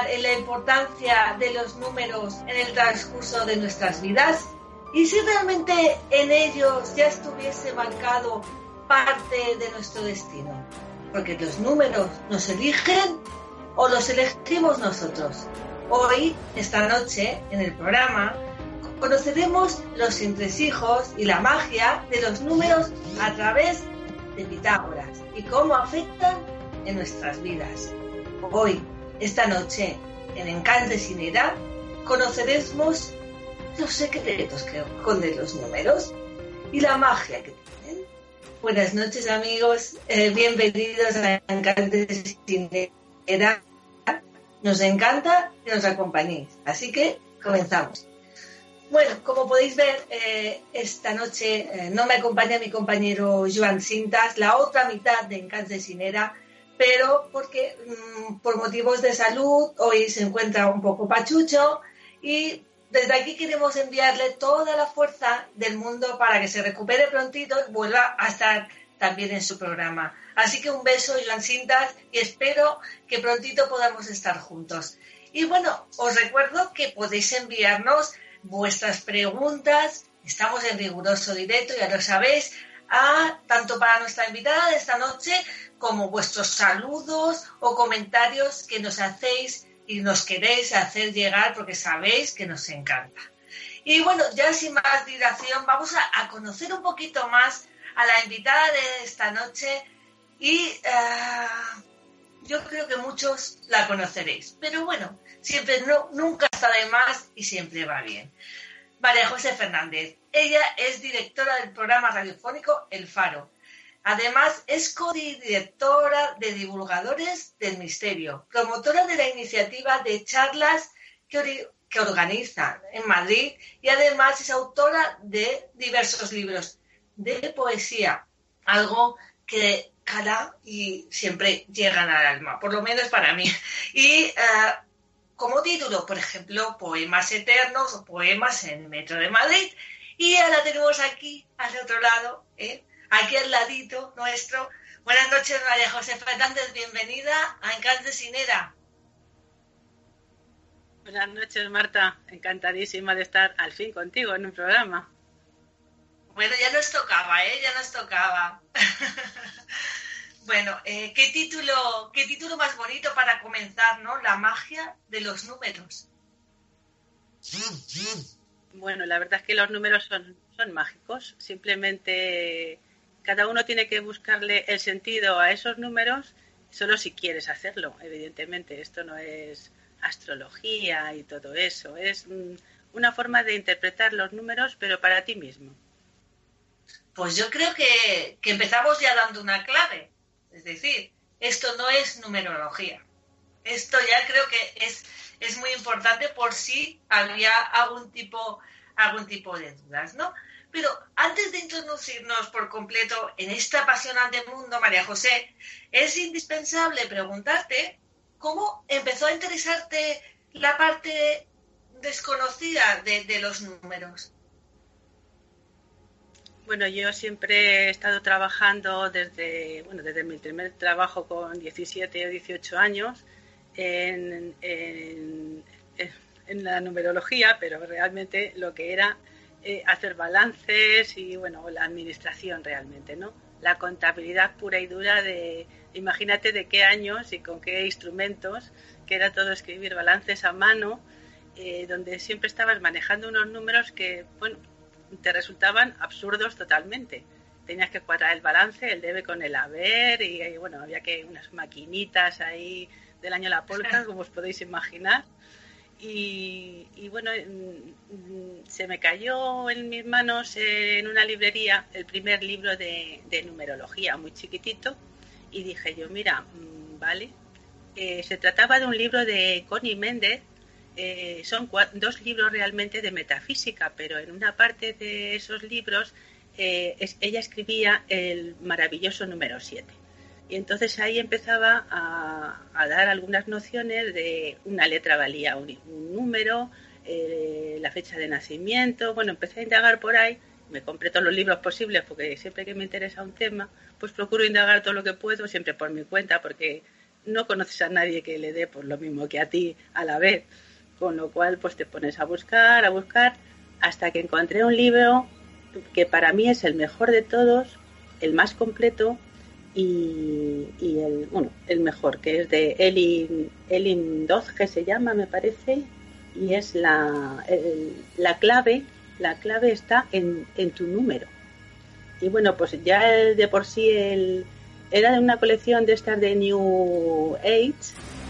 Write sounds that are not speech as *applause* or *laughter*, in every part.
En la importancia de los números en el transcurso de nuestras vidas? ¿Y si realmente en ellos ya estuviese marcado parte de nuestro destino? Porque los números nos eligen o los elegimos nosotros. Hoy, esta noche, en el programa, conoceremos los entresijos y la magia de los números a través de Pitágoras y cómo afectan en nuestras vidas. Hoy, esta noche, en Encante sin Edad, conoceremos los secretos que esconden los números y la magia que tienen. Buenas noches amigos, eh, bienvenidos a Encante sin Edad. Nos encanta que nos acompañéis, así que comenzamos. Bueno, como podéis ver, eh, esta noche eh, no me acompaña mi compañero Joan Cintas, la otra mitad de Encante sin Edad, pero porque mmm, por motivos de salud hoy se encuentra un poco pachucho y desde aquí queremos enviarle toda la fuerza del mundo para que se recupere prontito y vuelva a estar también en su programa. Así que un beso, Joan Cintas, y espero que prontito podamos estar juntos. Y bueno, os recuerdo que podéis enviarnos vuestras preguntas, estamos en riguroso directo, ya lo sabéis, a, tanto para nuestra invitada de esta noche como vuestros saludos o comentarios que nos hacéis y nos queréis hacer llegar porque sabéis que nos encanta. Y bueno, ya sin más dilación, vamos a, conocer un poquito más a la invitada de esta noche y uh, yo creo que muchos la conoceréis. Pero bueno, siempre no, nunca está de más y siempre va bien. María José Fernández. Ella es directora del programa radiofónico El Faro Además, es codirectora de Divulgadores del Misterio, promotora de la iniciativa de charlas que, organiza en Madrid y además es autora de diversos libros de poesía, algo que cala y siempre llegan al alma, por lo menos para mí. Y uh, como título, por ejemplo, Poemas Eternos o Poemas en el Metro de Madrid. Y ahora tenemos aquí, al otro lado, ¿eh? Aquí al ladito nuestro. Buenas noches, María José Fernández, bienvenida a Encante Sinera. Buenas noches, Marta. Encantadísima de estar al fin contigo en un programa. Bueno, ya nos tocaba, ¿eh? Ya nos tocaba. *laughs* bueno, eh, ¿qué, título, ¿qué título más bonito para comenzar, ¿no? La magia de los números. Bueno, la verdad es que los números son, son mágicos. Simplemente cada uno tiene que buscarle el sentido a esos números solo si quieres hacerlo, evidentemente. Esto no es astrología y todo eso, es una forma de interpretar los números, pero para ti mismo. Pues yo creo que, que empezamos ya dando una clave, es decir, esto no es numerología. Esto ya creo que es, es muy importante por si había algún tipo, algún tipo de dudas, ¿no? Pero antes de introducirnos por completo en este apasionante mundo, María José, es indispensable preguntarte cómo empezó a interesarte la parte desconocida de, los números. Bueno, yo siempre he estado trabajando desde, bueno, desde mi primer trabajo con 17 o 18 años en, en la numerología, pero realmente lo que era eh, hacer balances y, bueno, la administración realmente, ¿no? La contabilidad pura y dura de, imagínate de qué años y con qué instrumentos, que era todo escribir balances a mano, eh, donde siempre estabas manejando unos números que, bueno, te resultaban absurdos totalmente. Tenías que cuadrar el balance, el debe con el haber y, y bueno, había que unas maquinitas ahí del año La Polca, *laughs* como os podéis imaginar. Y, bueno, mm, se me cayó en mis manos en una librería el primer libro de, numerología, muy chiquitito, y dije yo, mira, mm, vale, eh, se trataba de un libro de Connie Méndez, eh, son dos libros realmente de metafísica, pero en una parte de esos libros eh, ella escribía el maravilloso número 7. Y entonces ahí empezaba a, dar algunas nociones de una letra valía un, número, eh, la fecha de nacimiento. Bueno, empecé a indagar por ahí. Me compré todos los libros posibles porque siempre que me interesa un tema, pues procuro indagar todo lo que puedo, siempre por mi cuenta, porque no conoces a nadie que le dé por lo mismo que a ti a la vez. Con lo cual, pues te pones a buscar, a buscar, hasta que encontré un libro que para mí es el mejor de todos, el más completo y, el, bueno, el mejor, que es de Elin, Elin que se llama, me parece, y es la, la clave, la clave está en, en, tu número. Y bueno, pues ya de por sí el, era de una colección de estas de New Age,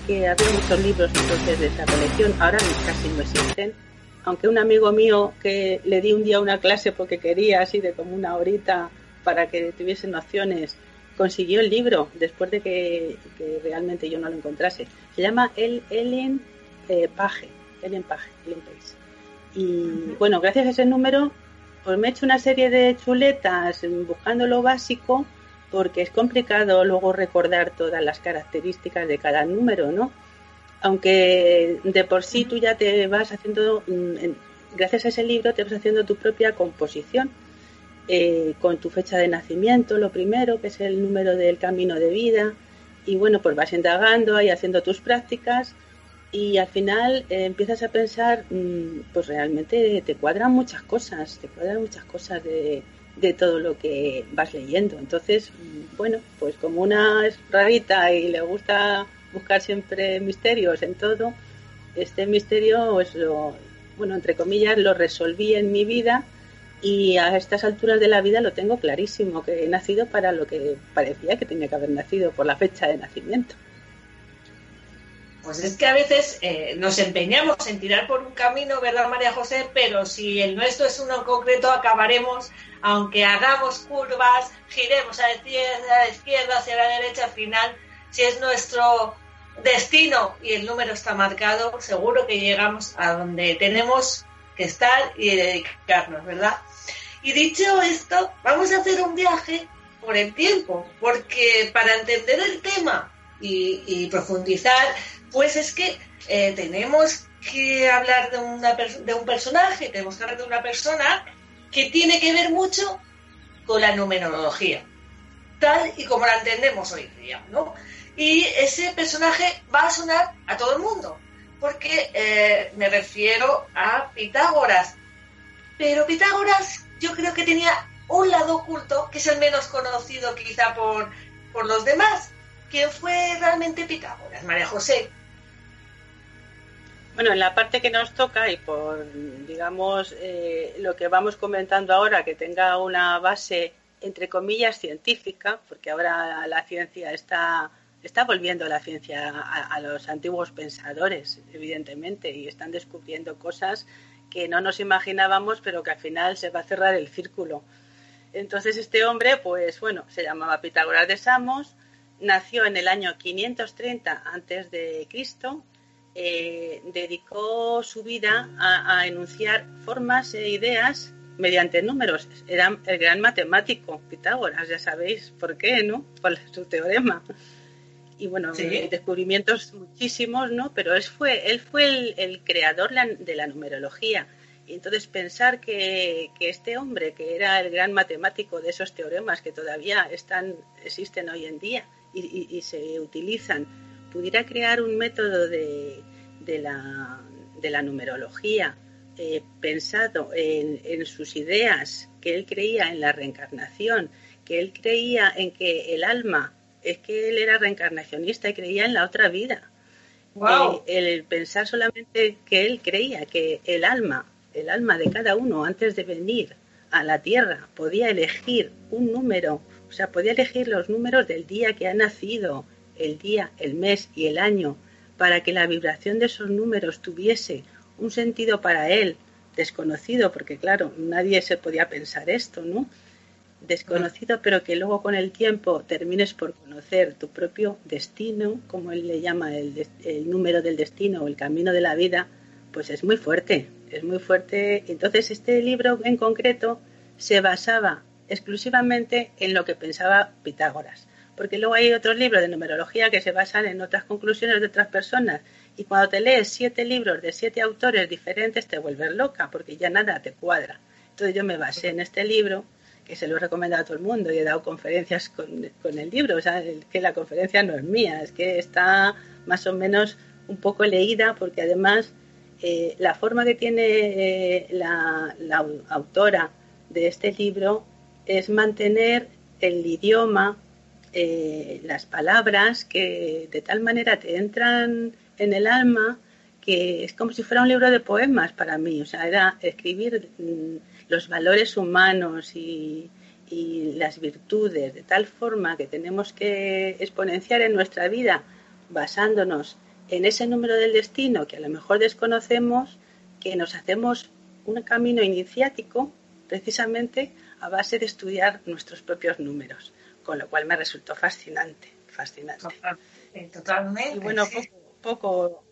que había muchos libros entonces de esta colección, ahora casi no existen, aunque un amigo mío que le di un día una clase porque quería así de como una horita para que tuviese nociones, consiguió el libro después de que, realmente yo no lo encontrase. Se llama El Ellen eh, Page, Ellen Page, Ellen Page. Y bueno, gracias a ese número, pues me he hecho una serie de chuletas buscando lo básico, porque es complicado luego recordar todas las características de cada número, ¿no? aunque de por sí tú ya te vas haciendo, mm, gracias a ese libro, te vas haciendo tu propia composición. Eh, con tu fecha de nacimiento, lo primero, que es el número del camino de vida, y bueno, pues vas indagando y haciendo tus prácticas y al final eh, empiezas a pensar, mm, pues realmente te cuadran muchas cosas, te cuadran muchas cosas de, de todo lo que vas leyendo. Entonces, mm, bueno, pues como una es rarita y le gusta buscar siempre misterios en todo, este misterio, pues lo, bueno, entre comillas, lo resolví en mi vida y a estas alturas de la vida lo tengo clarísimo, que he nacido para lo que parecía que tenía que haber nacido, por la fecha de nacimiento. Pues es que a veces eh, nos empeñamos en tirar por un camino, ¿verdad, María José? Pero si el nuestro es uno en concreto, acabaremos, aunque hagamos curvas, giremos a la izquierda, a la hacia la derecha, al final, si es nuestro destino y el número está marcado, seguro que llegamos a donde tenemos que estar y dedicarnos, ¿verdad? Y dicho esto, vamos a hacer un viaje por el tiempo, porque para entender el tema y, profundizar, pues es que eh, tenemos que hablar de, un personaje, tenemos que hablar de una persona que tiene que ver mucho con la numerología, tal y como la entendemos hoy día, ¿no? Y ese personaje va a sonar a todo el mundo, porque eh, me refiero a Pitágoras. Pero Pitágoras yo creo que tenía un lado oculto, que es el menos conocido quizá por, por los demás. ¿Quién fue realmente Pitágoras, María José? Bueno, en la parte que nos toca y por, digamos, eh, lo que vamos comentando ahora, que tenga una base, entre comillas, científica, porque ahora la ciencia está está volviendo la ciencia a, los antiguos pensadores, evidentemente, y están descubriendo cosas que no nos imaginábamos, pero que al final se va a cerrar el círculo. Entonces este hombre, pues bueno, se llamaba Pitágoras de Samos, nació en el año 530 antes de Cristo, eh, dedicó su vida a, enunciar formas e ideas mediante números. Era el gran matemático Pitágoras, ya sabéis por qué, ¿no? Por su teorema y bueno, descubrimientos muchísimos, ¿no? Pero él fue, él fue el, creador de la numerología. Y entonces pensar que, este hombre, que era el gran matemático de esos teoremas que todavía están, existen hoy en día y, se utilizan, pudiera crear un método de, de, la, de la, numerología eh, pensado en, en sus ideas, que él creía en la reencarnación, que él creía en que el alma es que él era reencarnacionista y creía en la otra vida. Wow. Eh, el pensar solamente que él creía que el alma, el alma de cada uno antes de venir a la tierra podía elegir un número, o sea, podía elegir los números del día que ha nacido el día, el mes y el año para que la vibración de esos números tuviese un sentido para él desconocido, porque claro, nadie se podía pensar esto, ¿no? Desconocido, pero que luego con el tiempo termines por conocer tu propio destino, como él le llama el, número del destino o el camino de la vida, pues es muy fuerte, es muy fuerte. Entonces este libro en concreto se basaba exclusivamente en lo que pensaba Pitágoras porque luego hay otros libros de numerología que se basan en otras conclusiones de otras personas. Y cuando te lees siete libros de siete autores diferentes, te vuelves loca, porque ya nada te cuadra. Entonces yo me basé en este libro, que se lo he recomendado a todo el mundo, y he dado conferencias con, el libro. O sea, que la conferencia no es mía, es que está más o menos un poco leída, porque además eh, la forma que tiene eh, la, la autora de este libro es mantener el idioma eh, las palabras que de tal manera te entran en el alma que es como si fuera un libro de poemas para mí. O sea, era escribir mm, los valores humanos y, y las virtudes de tal forma que tenemos que exponenciar en nuestra vida basándonos en ese número del destino que a lo mejor desconocemos, que nos hacemos un camino iniciático precisamente a base de estudiar nuestros propios números con lo cual me resultó fascinante, fascinante. Totalmente. Y bueno, poco, poco,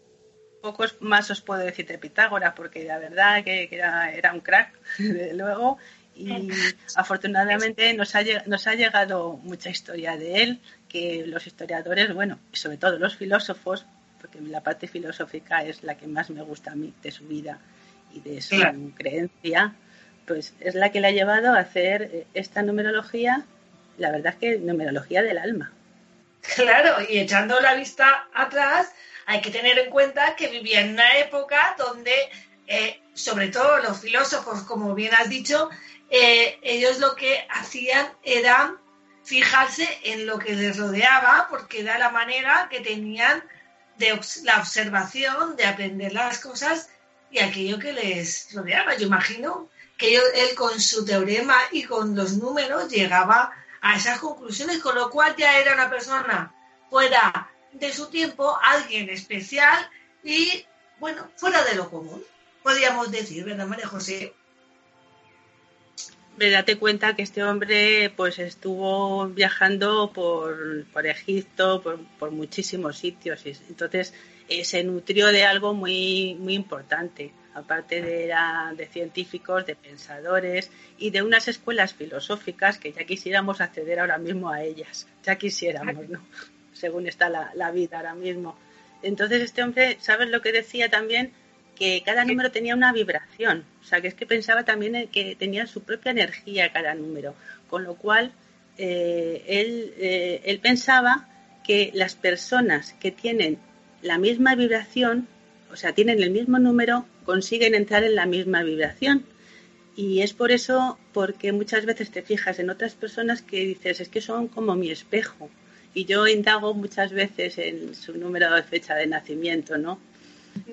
más os puedo decir de Pitágoras, porque la verdad que, era, era, un crack, *laughs* desde luego, y *laughs* afortunadamente nos ha, nos ha llegado mucha historia de él, que los historiadores, bueno, y sobre todo los filósofos, porque la parte filosófica es la que más me gusta a mí de su vida y de su creencia, pues es la que le ha llevado a hacer esta numerología la verdad es que numerología del alma. Claro, y echando la vista atrás, hay que tener en cuenta que vivía en una época donde, eh, sobre todo los filósofos, como bien has dicho, eh, ellos lo que hacían era fijarse en lo que les rodeaba, porque era la manera que tenían de la observación, de aprender las cosas y aquello que les rodeaba. Yo imagino que él con su teorema y con los números llegaba a esas conclusiones, con lo cual ya era una persona fuera de su tiempo, alguien especial y, bueno, fuera de lo común, podríamos decir, ¿verdad, María José? date cuenta que este hombre pues estuvo viajando por, por Egipto, por, por, muchísimos sitios, y entonces eh, se nutrió de algo muy, muy importante aparte de, la, de científicos, de pensadores y de unas escuelas filosóficas que ya quisiéramos acceder ahora mismo a ellas, ya quisiéramos, ¿no? Según está la, la vida ahora mismo. Entonces este hombre, ¿sabes lo que decía también? Que cada número tenía una vibración, o sea, que es que pensaba también que tenía su propia energía cada número, con lo cual eh, él, eh, él pensaba que las personas que tienen la misma vibración, o sea, tienen el mismo número, consiguen entrar en la misma vibración. Y es por eso, porque muchas veces te fijas en otras personas que dices, es que son como mi espejo. Y yo indago muchas veces en su número de fecha de nacimiento, ¿no?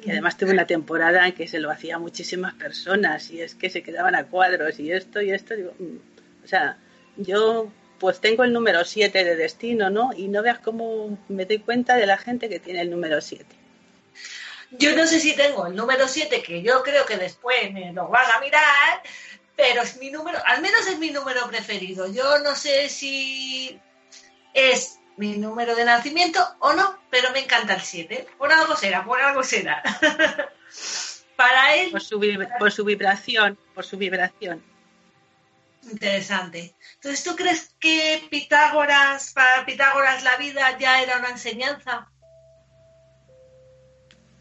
Que además tuve una temporada en que se lo hacía a muchísimas personas y es que se quedaban a cuadros y esto y esto. Digo, mm". o sea, yo pues tengo el número 7 de destino, ¿no? Y no veas cómo me doy cuenta de la gente que tiene el número 7. Yo no sé si tengo el número 7, que yo creo que después me lo van a mirar, pero es mi número, al menos es mi número preferido. Yo no sé si es mi número de nacimiento o no, pero me encanta el 7. Por algo será, por algo será. *laughs* para él. Por su, por su vibración, por su vibración. Interesante. Entonces, ¿tú crees que Pitágoras, para Pitágoras la vida ya era una enseñanza?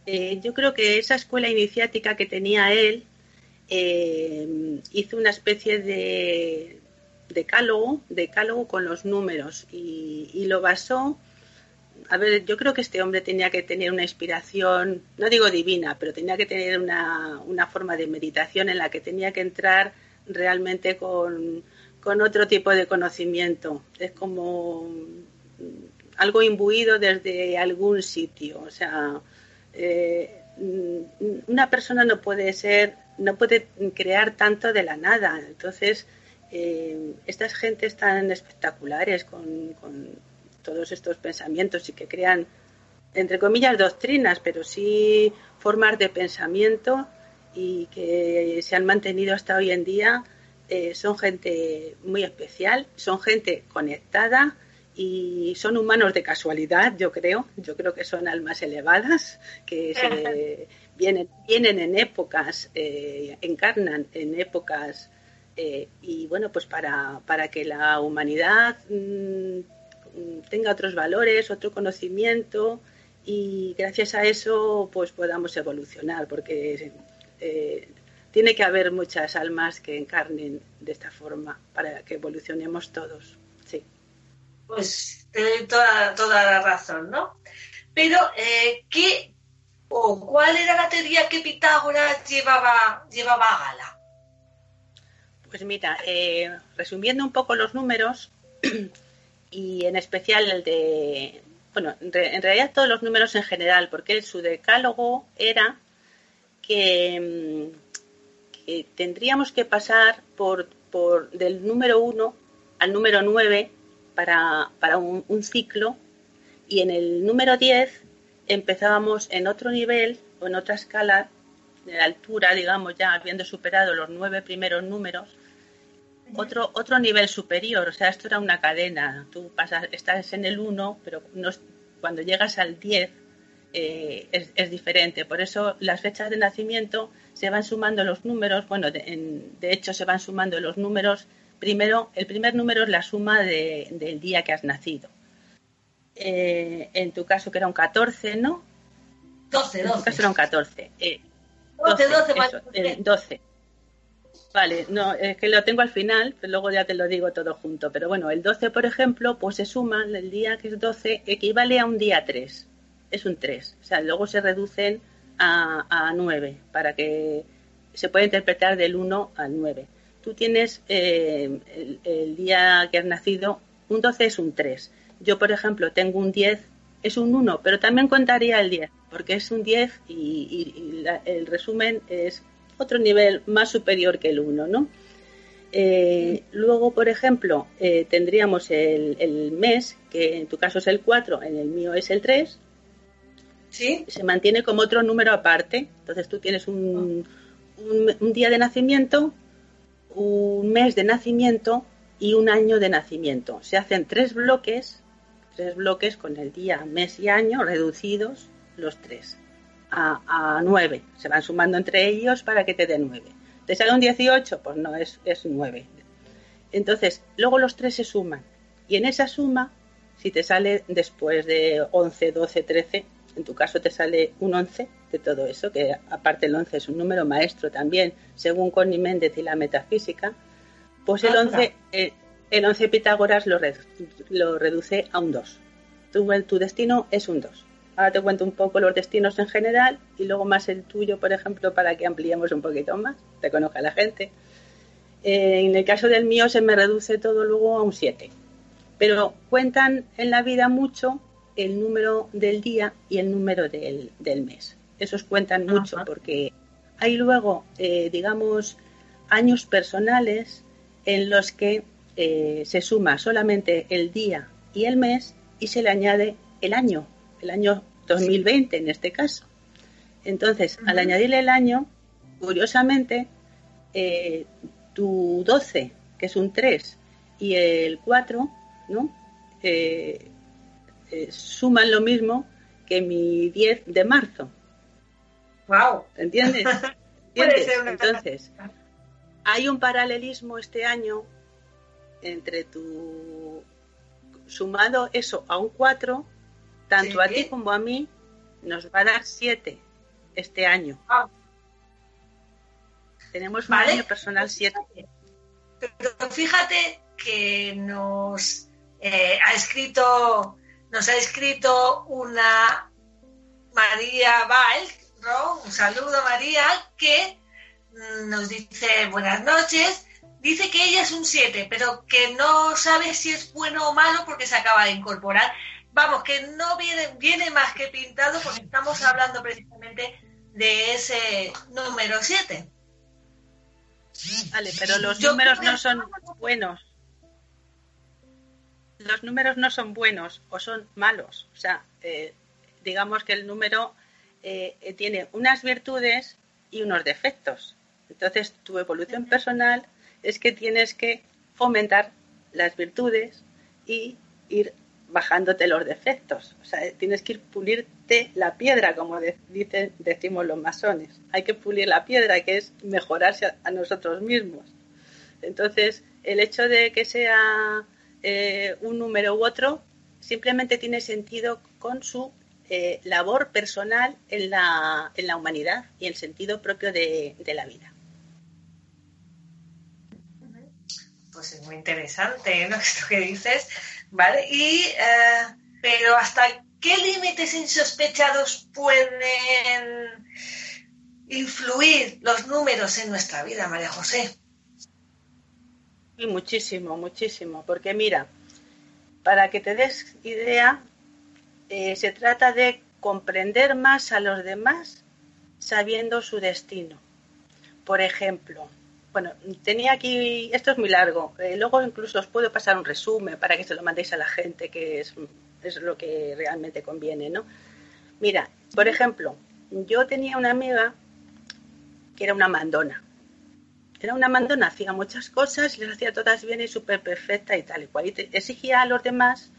Eh, yo creo que esa escuela iniciática que tenía él eh, hizo una especie de decálogo, decálogo con los números y, lo basó. A ver, yo creo que este hombre tenía que tener una inspiración, no digo divina, pero tenía que tener una, una forma de meditación en la que tenía que entrar realmente con, con otro tipo de conocimiento. Es como algo imbuido desde algún sitio. O sea, eh, una persona no puede ser, no puede crear tanto de la nada. Entonces, eh, estas gentes tan espectaculares, con, todos estos pensamientos y que crean, entre comillas, doctrinas, pero sí formas de pensamiento y que se han mantenido hasta hoy en día. Eh, son gente muy especial, son gente conectada y son humanos de casualidad, yo creo. Yo creo que son almas elevadas que *laughs* se vienen, vienen en épocas, eh, encarnan en épocas eh, y bueno, pues para, para que la humanidad mm, tenga otros valores, otro conocimiento y gracias a eso pues podamos evolucionar porque eh, tiene que haber muchas almas que encarnen de esta forma para que evolucionemos todos. Pues te doy toda, toda la razón, ¿no? Pero, ¿qué o cuál era la teoría que Pitágoras llevaba, llevaba a gala? Pues mira, eh, resumiendo un poco los números, *clears throat* y en especial el de, bueno, en realidad todos los números en general, porque su decálogo era que, mm, tendríamos que pasar por, por, del número 1 al número 9 para, para un, un, ciclo y en el número 10 empezábamos en otro nivel o en otra escala de altura, digamos, ya habiendo superado los nueve primeros números, otro, otro nivel superior. O sea, esto era una cadena. Tú pasas, estás en el 1, pero no, cuando llegas al 10 eh, es, diferente. Por eso las fechas de nacimiento se van sumando los números. Bueno, de, hecho se van sumando los números. Primero, el primer número es la suma del día que has nacido. Eh, en tu caso que era un 14, ¿no? 12, 12. En tu caso era un 14. Eh, 12, 12, 12, 12. Vale, no, es que lo tengo al final, pero luego ya te lo digo todo junto. Pero bueno, el 12, por ejemplo, pues se suma, el día que es 12 equivale a un día 3. Es un 3. O sea, luego se reducen a, a 9 para que se pueda interpretar del 1 al 9. Tú tienes eh, el, el, día que has nacido, un 12 es un 3. Yo, por ejemplo, tengo un 10, es un 1, pero también contaría el 10, porque es un 10 y, el resumen es otro nivel más superior que el 1, ¿no? Eh, luego, por ejemplo, eh, tendríamos el, mes, que en tu caso es el 4, en el mío es el 3. ¿Sí? Se mantiene como otro número aparte. Entonces tú tienes un, un día de nacimiento, un mes de nacimiento y un año de nacimiento. Se hacen tres bloques tres bloques con el día, mes y año reducidos los tres a, nueve. Se van sumando entre ellos para que te dé nueve. ¿Te sale un 18? Pues no, es, es nueve. Entonces, luego los tres se suman. Y en esa suma, si te sale después de 11, 12, 13, en tu caso te sale un 11 de todo eso, que aparte el 11 es un número maestro también, según Connie Méndez y la metafísica, pues el 11, el 11 Pitágoras lo, lo reduce a un 2. Tu, tu destino es un 2. Ahora te cuento un poco los destinos en general y luego más el tuyo, por ejemplo, para que ampliemos un poquito más, te conozca la gente. Eh, en el caso del mío se me reduce todo luego a un 7. Pero cuentan en la vida mucho el número del día y el número del, del mes. Esos cuentan mucho porque hay luego, eh, digamos, años personales en los que eh, se suma solamente el día y el mes y se le añade el año, el año 2020 en este caso. Entonces, al añadirle el año, curiosamente, eh, tu 12, que es un 3, y el 4, ¿no? Eh, suman lo mismo que mi 10 de marzo. ¡Wow! ¿Entiendes? *laughs* ¿Entiendes? Entonces, hay un paralelismo este año entre tu sumado eso a un 4, tanto a ti como a mí, nos va a dar 7 este año. Ah. Tenemos un año personal 7. Pero fíjate que nos eh, ha escrito nos ha escrito una María Un saludo María, que nos dice buenas noches, dice que ella es un 7, pero que no sabe si es bueno o malo porque se acaba de incorporar. Vamos, que no viene, viene más que pintado porque estamos hablando precisamente de ese número 7. Vale, pero los números no son buenos. los números no son buenos o son malos. O sea, eh, digamos que el número eh, tiene unas virtudes y unos defectos. Entonces, tu evolución personal es que tienes que fomentar las virtudes y ir bajándote los defectos. O sea, tienes que ir pulirte la piedra, como dicen, decimos los masones. Hay que pulir la piedra, que es mejorarse a, nosotros mismos. Entonces, el hecho de que sea eh, un número u otro simplemente tiene sentido con su eh, labor personal en la, en la, humanidad y el sentido propio de, de la vida. Pues es muy interesante *laughs* ¿no? esto que dices, ¿vale? Y, eh, pero ¿hasta qué límites insospechados pueden influir los números en nuestra vida, María José? Y muchísimo, muchísimo, porque mira, para que te des idea, eh, se trata de comprender más a los demás sabiendo su destino. Por ejemplo, bueno, tenía aquí, esto es muy largo, eh, luego incluso os puedo pasar un resumen para que se lo mandéis a la gente, que es, es lo que realmente conviene, ¿no? Mira, por ejemplo, yo tenía una amiga que era una mandona. Era una mandona, hacía muchas cosas, les hacía todas bien y súper perfecta y tal y cual. Y exigía a los demás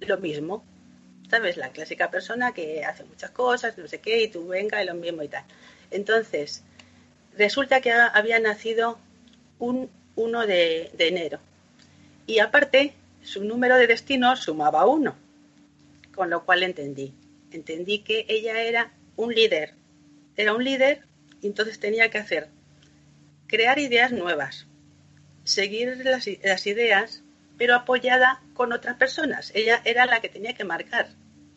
lo mismo. ¿Sabes? La clásica persona que hace muchas cosas, no sé qué, y tú venga y lo mismo y tal. Entonces, resulta que había nacido un 1 de, enero. Y aparte, su número de destino sumaba uno. Con lo cual entendí. Entendí que ella era un líder. Era un líder y entonces tenía que hacer crear ideas nuevas, seguir las, las ideas, pero apoyada con otras personas. Ella era la que tenía que marcar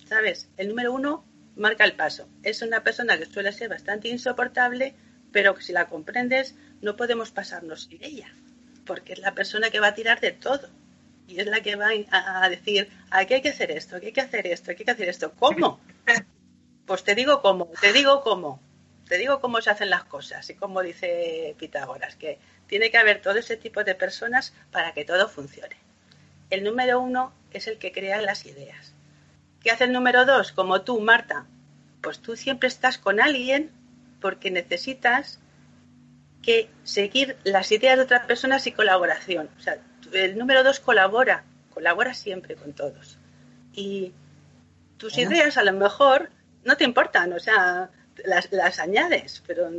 ¿sabes? El número uno marca el paso. Es una persona que suele ser bastante insoportable, pero que si la comprendes no podemos pasarnos sin ella, porque es la persona que va a tirar de todo. Y es la que va a decir, aquí hay que hacer esto, aquí hay que hacer esto, aquí hay que hacer esto. ¿Cómo? Pues te digo cómo, te digo cómo, te digo cómo se hacen las cosas y como dice Pitágoras, que tiene que haber todo ese tipo de personas para que todo funcione. El número uno es el que crea las ideas. ¿Qué hace el número dos? Como tú, Marta. Pues tú siempre estás con alguien porque necesitas que seguir las ideas de otras personas y colaboración. O sea, el número dos colabora, colabora siempre con todos. Y tus ideas a lo mejor no te importan, o sea, las, las, añades, pero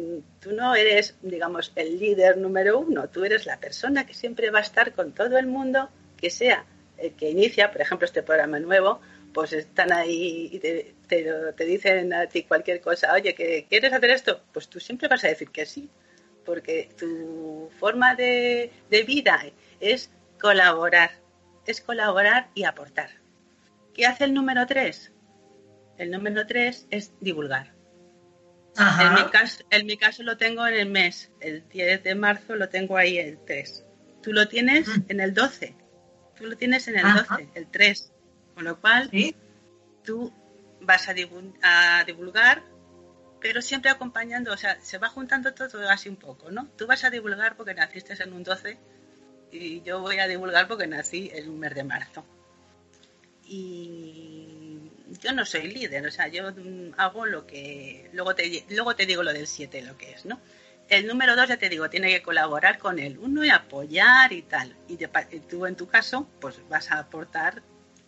tú no eres, digamos, el líder número uno, tú eres la persona que siempre va a estar con todo el mundo, que sea el que inicia, por ejemplo, este programa nuevo, pues están ahí y te, te, dicen a ti cualquier cosa, oye, que ¿quieres hacer esto? Pues tú siempre vas a decir que sí, porque tu forma de, vida es colaborar, es colaborar y aportar. ¿Qué hace el número tres? El número tres es divulgar. En, mi caso, en mi caso lo tengo en el mes, el 10 de marzo lo tengo ahí el 3. Tú lo tienes mm. en el 12, tú lo tienes en el 12, el 3. Con lo cual, tú vas a, divulgar, pero siempre acompañando, o sea, se va juntando todo así un poco, ¿no? Tú vas a divulgar porque naciste en un 12 y yo voy a divulgar porque nací en un mes de marzo. Y yo no soy líder, o sea, yo hago lo que... Luego te, luego te digo lo del 7, lo que es, ¿no? El número 2, ya te digo, tiene que colaborar con el 1 y apoyar y tal. Y tú, en tu caso, pues vas a aportar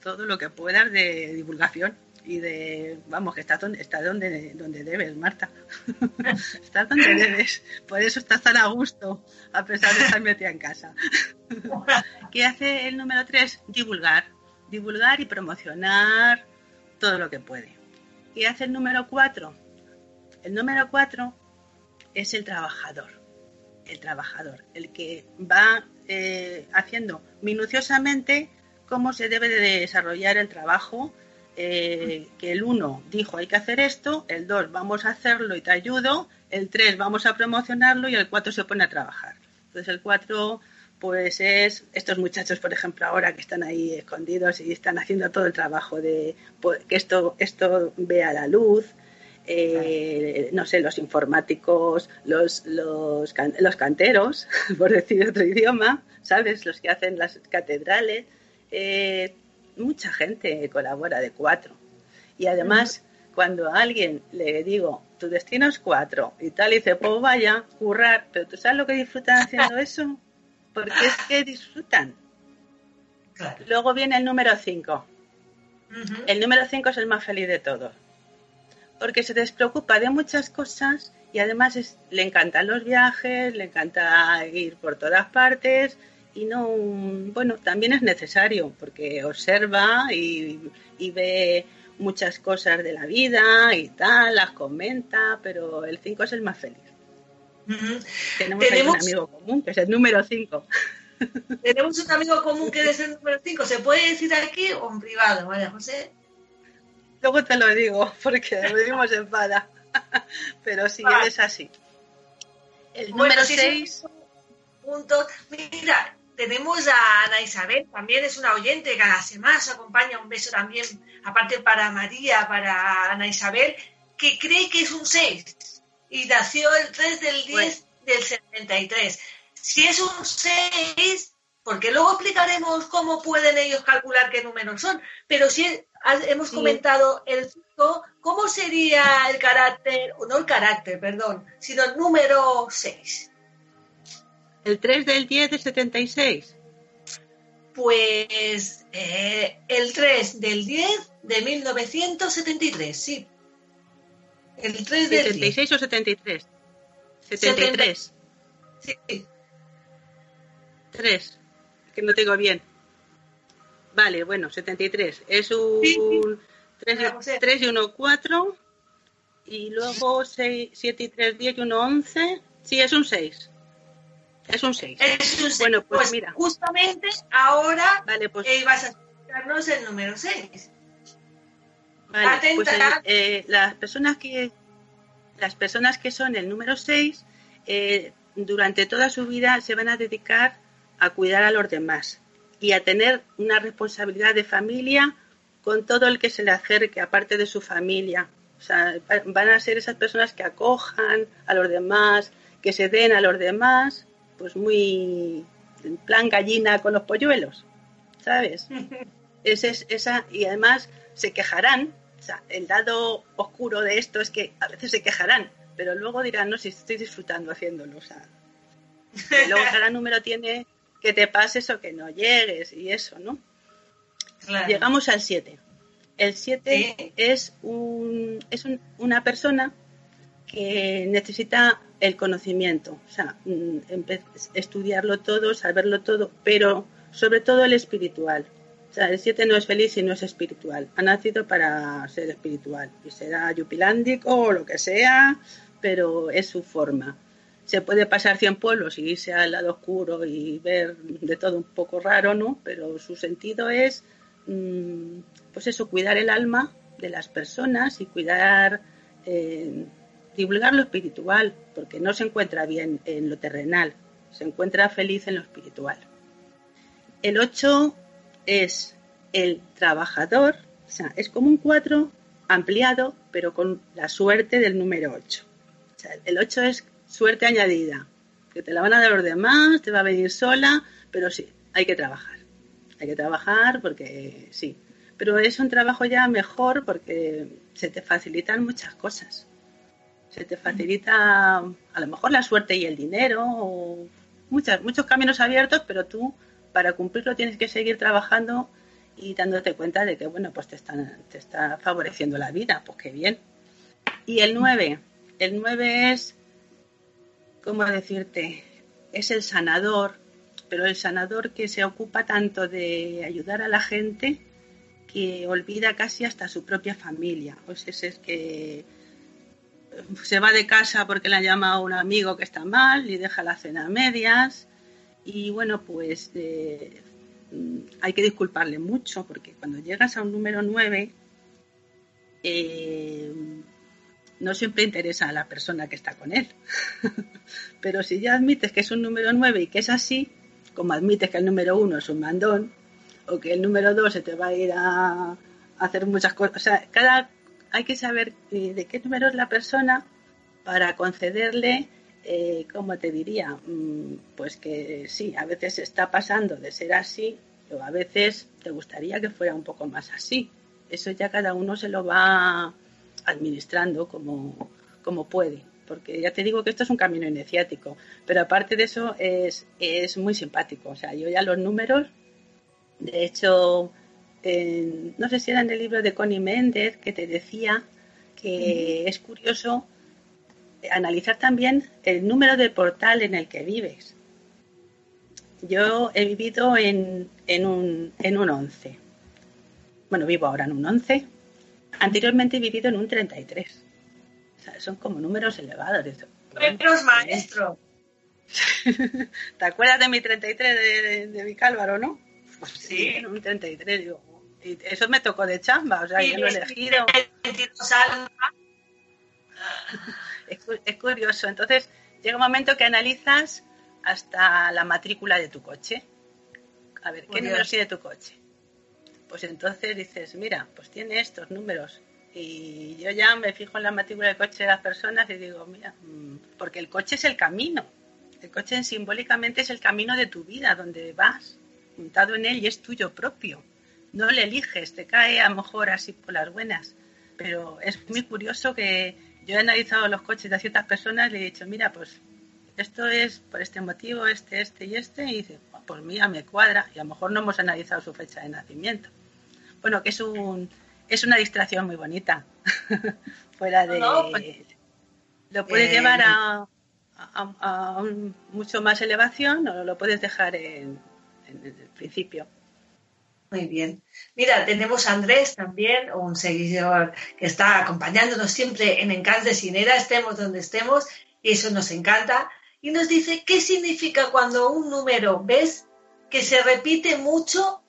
todo lo que puedas de divulgación y de, vamos, que estás donde, está donde, donde debes, Marta. *laughs* estás donde debes. Por eso estás tan a gusto, a pesar de estar metida en casa. *laughs* ¿Qué hace el número tres? Divulgar. Divulgar y promocionar todo lo que puede. ¿Qué hace el número cuatro? El número cuatro es el trabajador. El trabajador, el que va eh, haciendo minuciosamente cómo se debe de desarrollar el trabajo, eh, que el 1 dijo hay que hacer esto, el 2 vamos a hacerlo y te ayudo, el 3 vamos a promocionarlo y el 4 se pone a trabajar. Entonces el 4 pues es estos muchachos, por ejemplo, ahora que están ahí escondidos y están haciendo todo el trabajo de pues, que esto, esto vea la luz, eh, no sé, los informáticos, los, los, los canteros, *laughs* por decir otro idioma, ¿sabes? Los que hacen las catedrales, eh, mucha gente colabora de cuatro. Y además, cuando a alguien le digo, tu destino es cuatro y tal, y dice, pues vaya, currar, pero ¿tú sabes lo que disfrutan haciendo eso? Porque es que disfrutan. Luego viene el número cinco. El número cinco es el más feliz de todos. Porque se despreocupa de muchas cosas y además le encantan los viajes, le encanta ir por todas partes y no, bueno, también es necesario porque observa y, ve muchas cosas de la vida y tal, las comenta, pero el 5 es el más feliz. *laughs* Tenemos, un amigo común que es el número 5. Tenemos un amigo común que es el número 5. ¿Se puede decir aquí o en privado, María José? Luego te lo digo, porque vivimos en Pada. *laughs* Pero sí, es así. El número 6. Mira, tenemos a Ana Isabel, también es una oyente que cada semana nos acompaña. Un beso también, aparte para María, para Ana Isabel, que cree que es un 6 y nació el 3 del 10 del 73. Si es un 6, porque luego explicaremos cómo pueden ellos calcular qué números son, pero si hemos comentado el 5, ¿cómo sería el carácter, o no el carácter, perdón, sino el número 6? ¿El 3 del 10 de 76? Pues eh, el 3 del 10 de 1973, sí. El 3 del 76 o 73? 73. Sí. 3. Que no tengo bien. Vale, bueno, 73. Es un 3, y 1, 4. Y luego 6, 7 y 3, 10 y 1, 11. Sí, es un 6. Es un 6. Es un 6. Bueno, pues, pues, mira. Justamente ahora vale, pues, eh, vas a explicarnos el número 6. Vale, pues eh, las personas que las personas que son el número 6 eh, durante toda su vida se van a dedicar a cuidar a los demás y a tener una responsabilidad de familia con todo el que se le acerque, aparte de su familia. O sea, van a ser esas personas que acojan a los demás, que se den a los demás pues muy en plan gallina con los polluelos, ¿sabes? *laughs* es, esa, y además se quejarán, o sea, el lado oscuro de esto es que a veces se quejarán, pero luego dirán, no, si estoy disfrutando haciéndolo, o sea, luego cada número tiene que te pases o que no llegues y eso, ¿no? Llegamos al 7. El 7 es, un, es una persona que necesita el conocimiento, o sea, mm, estudiarlo todo, saberlo todo, pero sobre todo el espiritual. O sea, el 7 no es feliz si no es espiritual. Ha nacido para ser espiritual y será yupilándico o lo que sea, pero es su forma. Se puede pasar 100 pueblos y irse al lado oscuro y ver de todo un poco raro, ¿no? Pero su sentido es, mm, pues eso, cuidar el alma de las personas y cuidar eh, divulgar lo espiritual, porque no se encuentra bien en lo terrenal, se encuentra feliz en lo espiritual. El 8 es el trabajador, o sea, es como un 4 ampliado, pero con la suerte del número 8. O sea, el 8 es suerte añadida, que te la van a dar los demás, te va a venir sola, pero sí, hay que trabajar. Hay que trabajar porque sí. Pero es un trabajo ya mejor porque se te facilitan muchas cosas se te facilita a lo mejor la suerte y el dinero, o muchas, muchos caminos abiertos, pero tú para cumplirlo tienes que seguir trabajando y dándote cuenta de que, bueno, pues te, están, te está favoreciendo la vida, pues qué bien. Y el 9, el 9 es, ¿cómo decirte? Es el sanador, pero el sanador que se ocupa tanto de ayudar a la gente que olvida casi hasta su propia familia. Pues ese es que se va de casa porque le ha llamado un amigo que está mal y deja la cena a medias. Y bueno, pues eh, hay que disculparle mucho porque cuando llegas a un número 9, eh, no siempre interesa a la persona que está con él. *laughs* Pero si ya admites que es un número 9 y que es así, como admites que el número 1 es un mandón, o que el número 2 se te va a ir a hacer muchas cosas. O sea, cada hay que saber eh, de qué número es la persona para concederle, eh, como te diría, mm, pues que sí, a veces está pasando de ser así Luego a veces te gustaría que fuera un poco más así. Eso ya cada uno se lo va administrando como, como puede. Porque ya te digo que esto es un camino iniciático. Pero aparte de eso es, es muy simpático. O sea, yo ya los números, de hecho, no sé si era en el libro de Connie Méndez que te decía que es curioso analizar también el número de portal en el que vives. Yo he vivido en, en, un, en un 11. Bueno, vivo ahora en un 11. Anteriormente he vivido en un 33. O sea, son como números elevados. Números maestro. *laughs* ¿Te acuerdas de mi 33 de, de, de Vicálvaro, no? Pues sí. En un 33, digo. Y eso me tocó de chamba, o sea, yo lo he elegido. Es, es curioso. Entonces, llega un momento que analizas hasta la matrícula de tu coche. A ver, ¿qué número tiene tu coche? Pues entonces dices, mira, pues tiene estos números. Y yo ya me fijo en la matrícula del coche de las personas y digo, mira, mm, porque el coche es el camino. El coche simbólicamente es el camino de tu vida, donde vas, montado en él y es tuyo propio. No le eliges, te cae a lo mejor así por las buenas. Pero es muy curioso que yo he analizado los coches de ciertas personas y le he dicho, mira, pues esto es por este motivo, este, este y este, y dice, pues mira, me cuadra, y a lo mejor no hemos analizado su fecha de nacimiento. Bueno, que es un es una distracción muy bonita. *laughs* Fuera de. No, pues, lo puedes eh, llevar a, a, un, mucho más elevación o lo puedes dejar en, en, el principio. Muy bien. Mira, tenemos a Andrés también, un seguidor que está acompañándonos siempre en Encanto de Sinera, estemos donde estemos, y eso nos encanta y nos dice qué significa cuando un número ves que se repite mucho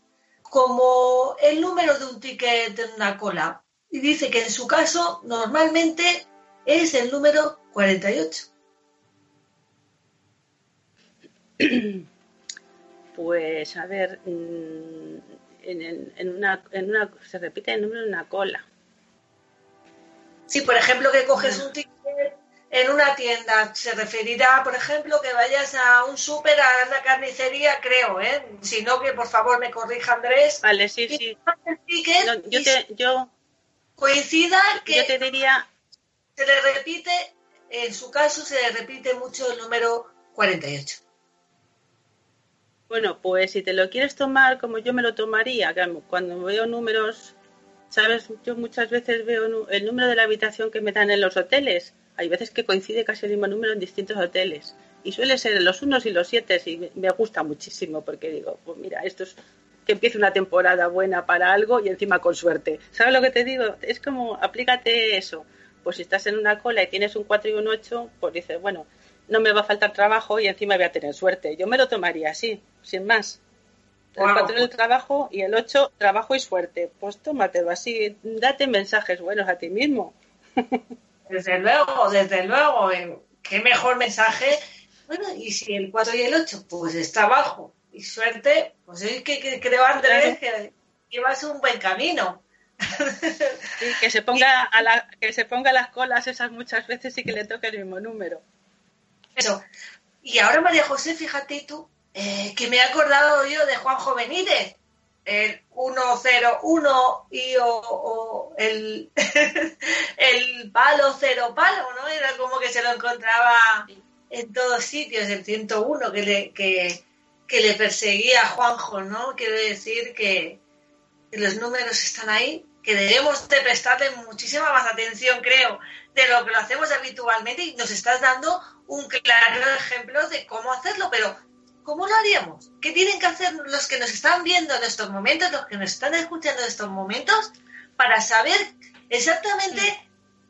como el número de un ticket en una cola. Y dice que en su caso normalmente es el número 48. *clears throat* Pues a ver, mm, en, en, una, en una, se repite el número de una cola. Sí, por ejemplo, que coges un ticket en una tienda. Se referirá, por ejemplo, que vayas a un súper, a una carnicería, creo, ¿eh? Si no, que por favor me corrija Andrés. Vale, sí, sí. yo, te, yo coincida que yo te diría... se le repite, en su caso se le repite mucho el número 48. Bueno, pues si te lo quieres tomar como yo me lo tomaría, cuando veo números, sabes, yo muchas veces veo el número de la habitación que me dan en los hoteles hay veces que coincide casi el mismo número en distintos hoteles. Y suele ser los unos y los siete y me gusta muchísimo porque digo, pues mira, esto es que empiece una temporada buena para algo y encima con suerte. ¿Sabes lo que te digo? Es como, aplícate eso. Pues si estás en una cola y tienes un 4 y un 8, pues dices, bueno, no me va a faltar trabajo y encima voy a tener suerte. Yo me lo tomaría así, sin más. El 4 el trabajo y el 8 trabajo y suerte. Pues tómatelo así, date mensajes buenos a ti mismo. *laughs* Desde luego, desde luego. Qué mejor mensaje. Bueno, y si el 4 y el 8, pues está abajo. Y suerte, pues es que, creo, Andrés, que llevas un buen camino. que se ponga a la, que se ponga las colas esas muchas veces y que le toque el mismo número. Eso. Y ahora, María José, fíjate tú, eh, que me he acordado yo de Juanjo Benítez, el 101 y o, el, *laughs* el palo cero palo, ¿no? Era como que se lo encontraba en todos sitios, el 101 que le, que, que le perseguía a Juanjo, ¿no? Quiero decir que, los números están ahí, que debemos de prestarle muchísima más atención, creo, de lo que lo hacemos habitualmente y nos estás dando un claro ejemplo de cómo hacerlo, pero ¿cómo lo haríamos? ¿Qué tienen que hacer los que nos están viendo en estos momentos, los que nos están escuchando en estos momentos, para saber exactamente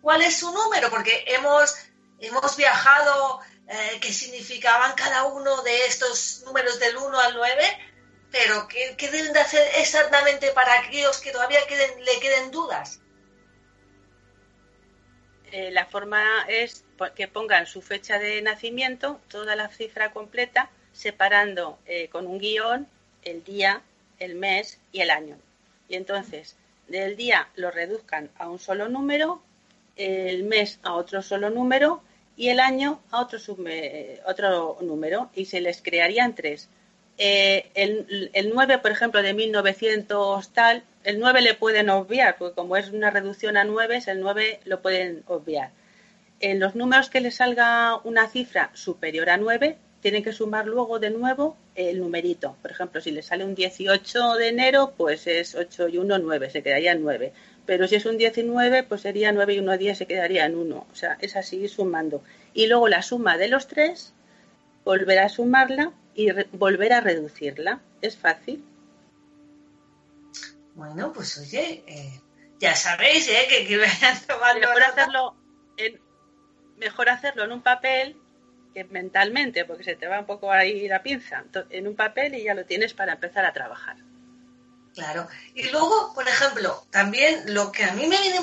cuál es su número? Porque hemos, hemos viajado eh, qué significaban cada uno de estos números del 1 al 9, pero ¿qué, deben de hacer exactamente para aquellos que todavía le queden dudas? Eh, la forma es que pongan su fecha de nacimiento, toda la cifra completa, separando eh, con un guion el día, el mes y el año. Y entonces, del día lo reduzcan a un solo número, el mes a otro solo número y el año a otro, otro número y se les crearían tres. eh, el, el 9, por ejemplo, de 1900 tal, el 9 le pueden obviar, porque como es una reducción a 9, el 9 lo pueden obviar. En los números que le salga una cifra superior a 9, tienen que sumar luego de nuevo el numerito. Por ejemplo, si le sale un 18 de enero, pues es 8 y 1, 9, se quedaría en 9. Pero si es un 19, pues sería 9 y 1, 10, se quedaría en 1. O sea, es así sumando. Y luego la suma de los tres, volver a sumarla y volver a reducirla. Es fácil. Bueno, pues oye, eh, ya sabéis, ¿eh? Que, que *laughs* vayan tomando mejor hacerlo, en, mejor hacerlo en un papel mentalmente, porque se te va un poco ahí la pinza, en un papel y ya lo tienes para empezar a trabajar. Claro. Y luego, por ejemplo, también lo que a mí me viene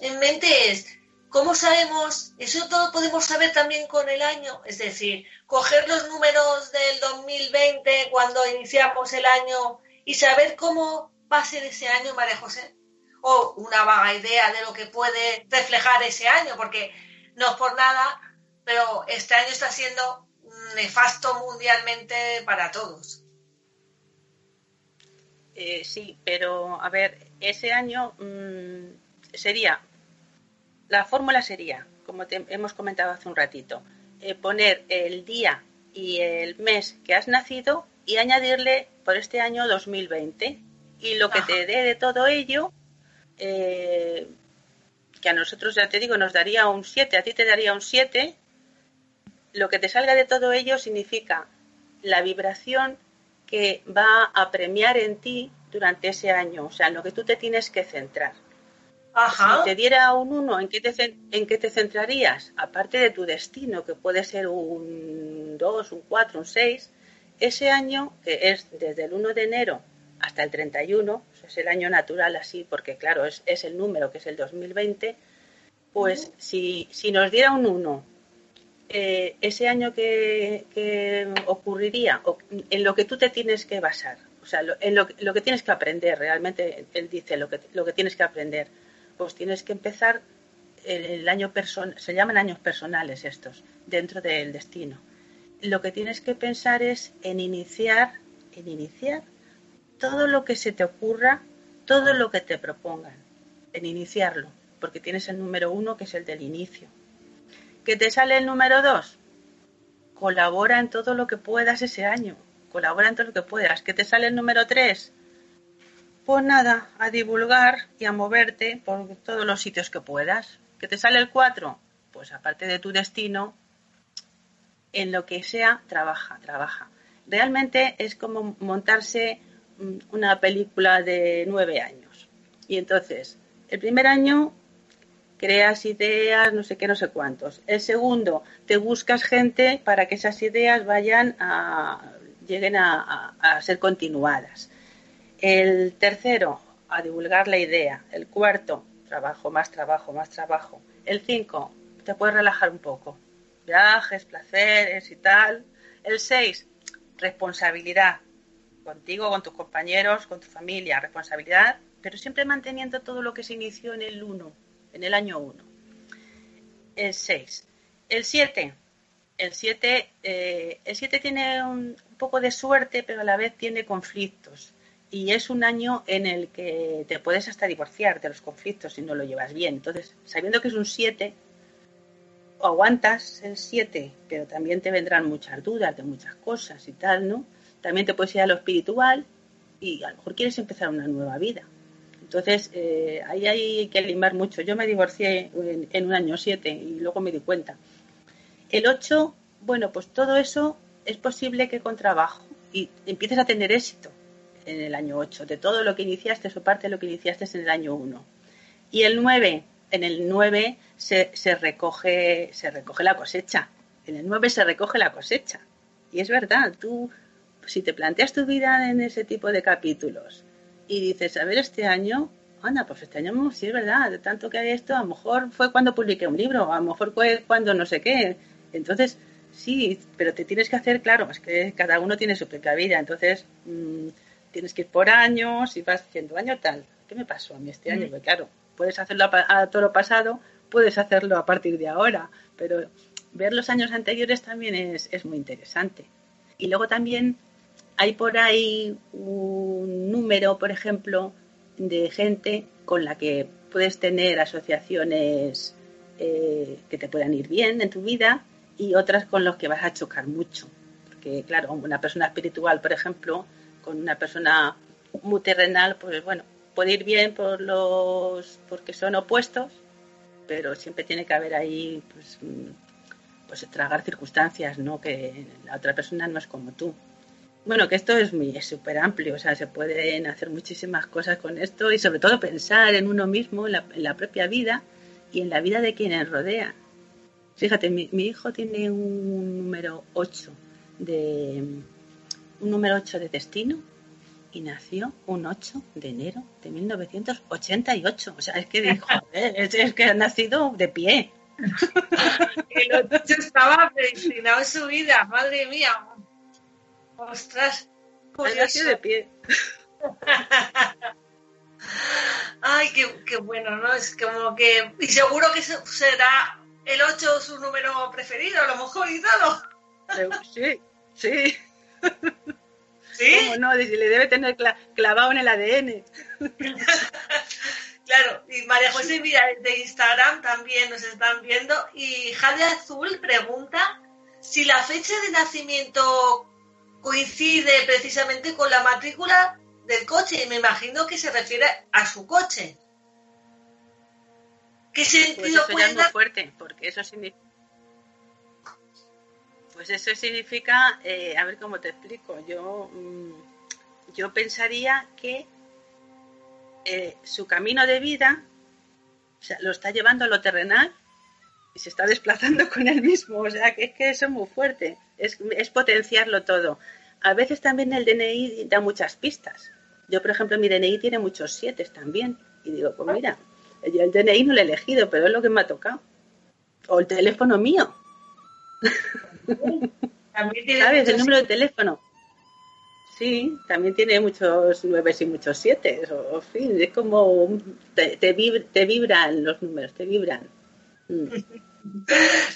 en mente es, ¿cómo sabemos? Eso todo podemos saber también con el año, es decir, coger los números del 2020 cuando iniciamos el año y saber cómo va a ser ese año, María José. O una vaga idea de lo que puede reflejar ese año, porque no es por nada, pero este año está siendo nefasto mundialmente para todos. Eh, sí, pero a ver, ese año mmm, sería, la fórmula sería, como te hemos comentado hace un ratito, eh, poner el día y el mes que has nacido y añadirle por este año 2020. Y lo que te dé de todo ello, eh, que a nosotros, ya te digo, nos daría un 7, a ti te daría un 7, lo que te salga de todo ello significa la vibración que va a premiar en ti durante ese año, o sea, en lo que tú te tienes que centrar. Si te diera un 1, ¿en qué, te, ¿en qué te centrarías? Aparte de tu destino, que puede ser un 2, un 4, un 6, ese año, que es desde el 1 de enero hasta el 31, es el año natural así, porque claro, es, es el número que es el 2020, pues si, si nos diera un 1, eh, ese año que, que, ocurriría, en lo que tú te tienes que basar, o sea, en lo, lo, que tienes que aprender, realmente él dice lo que, lo que tienes que aprender pues tienes que empezar el, año personal, se llaman años personales estos, dentro del destino. Lo que tienes que pensar es en iniciar, en iniciar todo lo que se te ocurra, todo lo que te propongan, en iniciarlo, porque tienes el número uno que es el del inicio. ¿Que te sale el número dos? Colabora en todo lo que puedas ese año, colabora en todo lo que puedas. ¿Que te sale el número tres? Pues nada, a divulgar y a moverte por todos los sitios que puedas. ¿Que te sale el 4? Pues aparte de tu destino, en lo que sea, trabaja, trabaja. Realmente es como montarse mm, una película de nueve años. Y entonces, el primer año creas ideas, no sé qué, no sé cuántos. El segundo, te buscas gente para que esas ideas vayan a, lleguen a, a ser continuadas. El tercero, a divulgar la idea. El cuarto, trabajo, más trabajo, más trabajo. El cinco, te puedes relajar un poco. Viajes, placeres y tal. El seis, responsabilidad. Contigo, con tus compañeros, con tu familia, responsabilidad, pero siempre manteniendo todo lo que se inició en el uno, en el año uno. El seis. El siete, el 7 eh, el siete tiene un, poco de suerte, pero a la vez tiene conflictos y es un año en el que te puedes hasta divorciar de los conflictos si no lo llevas bien. Entonces, sabiendo que es un 7, aguantas el 7, pero también te vendrán muchas dudas de muchas cosas y tal, ¿no? También te puedes ir a lo espiritual y a lo mejor quieres empezar una nueva vida. Entonces, eh, ahí hay que limar mucho. Yo me divorcié en, un año 7 y luego me di cuenta. El 8, bueno, pues todo eso es posible que con trabajo y empieces a tener éxito en el año 8, de todo lo que iniciaste o parte de lo que iniciaste en el año 1. Y el 9, en el 9 se, se, recoge, se recoge la cosecha. En el 9 se recoge la cosecha. Y es verdad, tú, si te planteas tu vida en ese tipo de capítulos y dices, a ver, este año, anda, pues este año sí es verdad, de tanto que hay esto, a lo mejor fue cuando publiqué un libro, a lo mejor fue cuando no sé qué. Entonces, sí, pero te tienes que hacer, claro, es que cada uno tiene su propia vida, entonces mmm, tienes que ir por años y vas haciendo año tal. ¿Qué me pasó a mí este año? Mm. Porque claro, puedes hacerlo a, a todo pasado, puedes hacerlo a partir de ahora, pero ver los años anteriores también es, es muy interesante. Y luego también hay por ahí un número, por ejemplo, de gente con la que puedes tener asociaciones eh, que te puedan ir bien en tu vida y otras con los que vas a chocar mucho. Porque, claro, una persona espiritual, por ejemplo, con una persona muy terrenal, pues bueno, puede ir bien por los porque son opuestos, pero siempre tiene que haber ahí pues, mm, pues tragar circunstancias, ¿no? Que la otra persona no es como tú. Bueno, que esto es muy súper amplio, o sea, se pueden hacer muchísimas cosas con esto y sobre todo pensar en uno mismo, en la, propia vida y en la vida de quienes rodea. Fíjate, mi, hijo tiene un número 8 de un número 8 de destino y nació un 8 de enero de 1988. O sea, es que dijo, *laughs* es, que ha nacido de pie. *laughs* el 8 estaba predestinado en su vida, madre mía. Ostras, nacido de pie. *laughs* Ay, qué, qué, bueno, ¿no? Es como que. Y seguro que será el 8 su número preferido, a lo mejor y todo. Sí, sí. *laughs* ¿Sí? no? Le debe tener clavado en el ADN. *laughs* claro, y María José mira de Instagram también nos están viendo. Y Jade Azul pregunta si la fecha de nacimiento coincide precisamente con la matrícula del coche. Y me imagino que se refiere a su coche. ¿Qué pues sentido puede dar? fuerte, porque eso significa pues eso significa, eh, a ver cómo te explico, yo, mm, yo pensaría que eh, su camino de vida lo está llevando a lo terrenal y se está desplazando *laughs* con él mismo, o sea que es que eso es muy fuerte, es, potenciarlo todo. A veces también el DNI da muchas pistas. Yo, por ejemplo, mi DNI tiene muchos siete también. Y digo, pues mira, yo el DNI no lo he elegido, pero es lo que me ha tocado. O el teléfono mío. ¿Sabes? El número de teléfono. Sí, también tiene muchos nueve y muchos siete. O, fin, es como te, te, vibran los números, te vibran. Mm. *laughs*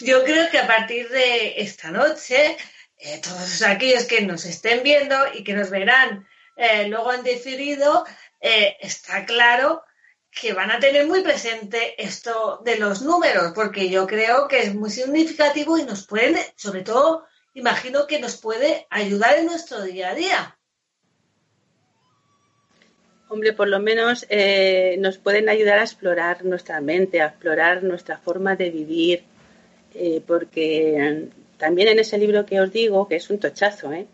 Yo creo que a partir de esta noche, eh, todos aquellos que nos estén viendo y que nos verán eh, luego han decidido, eh, está claro que van a tener muy presente esto de los números, porque yo creo que es muy significativo y nos pueden, sobre todo, imagino que nos puede ayudar en nuestro día a día. Hombre, por lo menos eh, nos pueden ayudar a explorar nuestra mente, a explorar nuestra forma de vivir, eh, porque también en ese libro que os digo, que es un tochazo, ¿eh?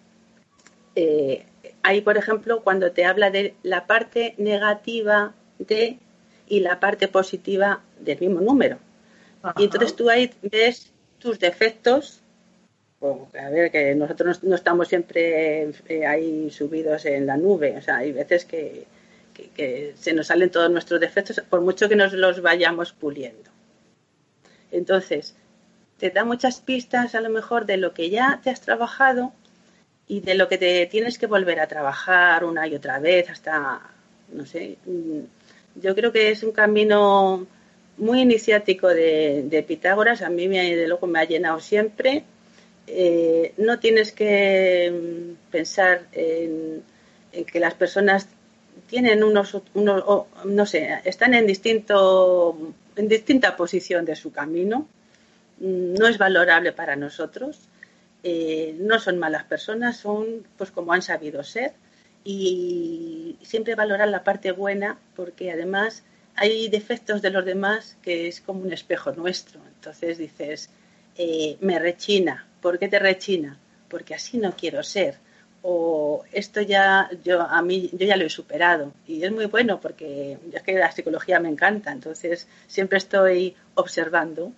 ¿eh? hay, por ejemplo, cuando te habla de la parte negativa de y la parte positiva del mismo número. Y entonces tú ahí ves tus defectos, a ver, que nosotros no, estamos siempre eh, ahí subidos en la nube, o sea, hay veces que, se nos salen todos nuestros defectos, por mucho que nos los vayamos puliendo. Entonces, te da muchas pistas a lo mejor de lo que ya te has trabajado y de lo que te tienes que volver a trabajar una y otra vez hasta, no sé, yo creo que es un camino muy iniciático de, Pitágoras. A mí, me, de luego, me ha llenado siempre. Eh, no tienes que mm, pensar en, que las personas tienen unos, no sé, están en distinto, en distinta posición de su camino. Mm, no es valorable para nosotros. Eh, no son malas personas, son pues como han sabido ser y siempre valorar la parte buena porque además hay defectos de los demás que es como un espejo nuestro. Entonces dices, eh, me rechina. ¿Por qué te rechina? Porque así no quiero ser. O esto ya, yo a mí, yo ya lo he superado. Y es muy bueno porque es que la psicología me encanta. Entonces siempre estoy observando,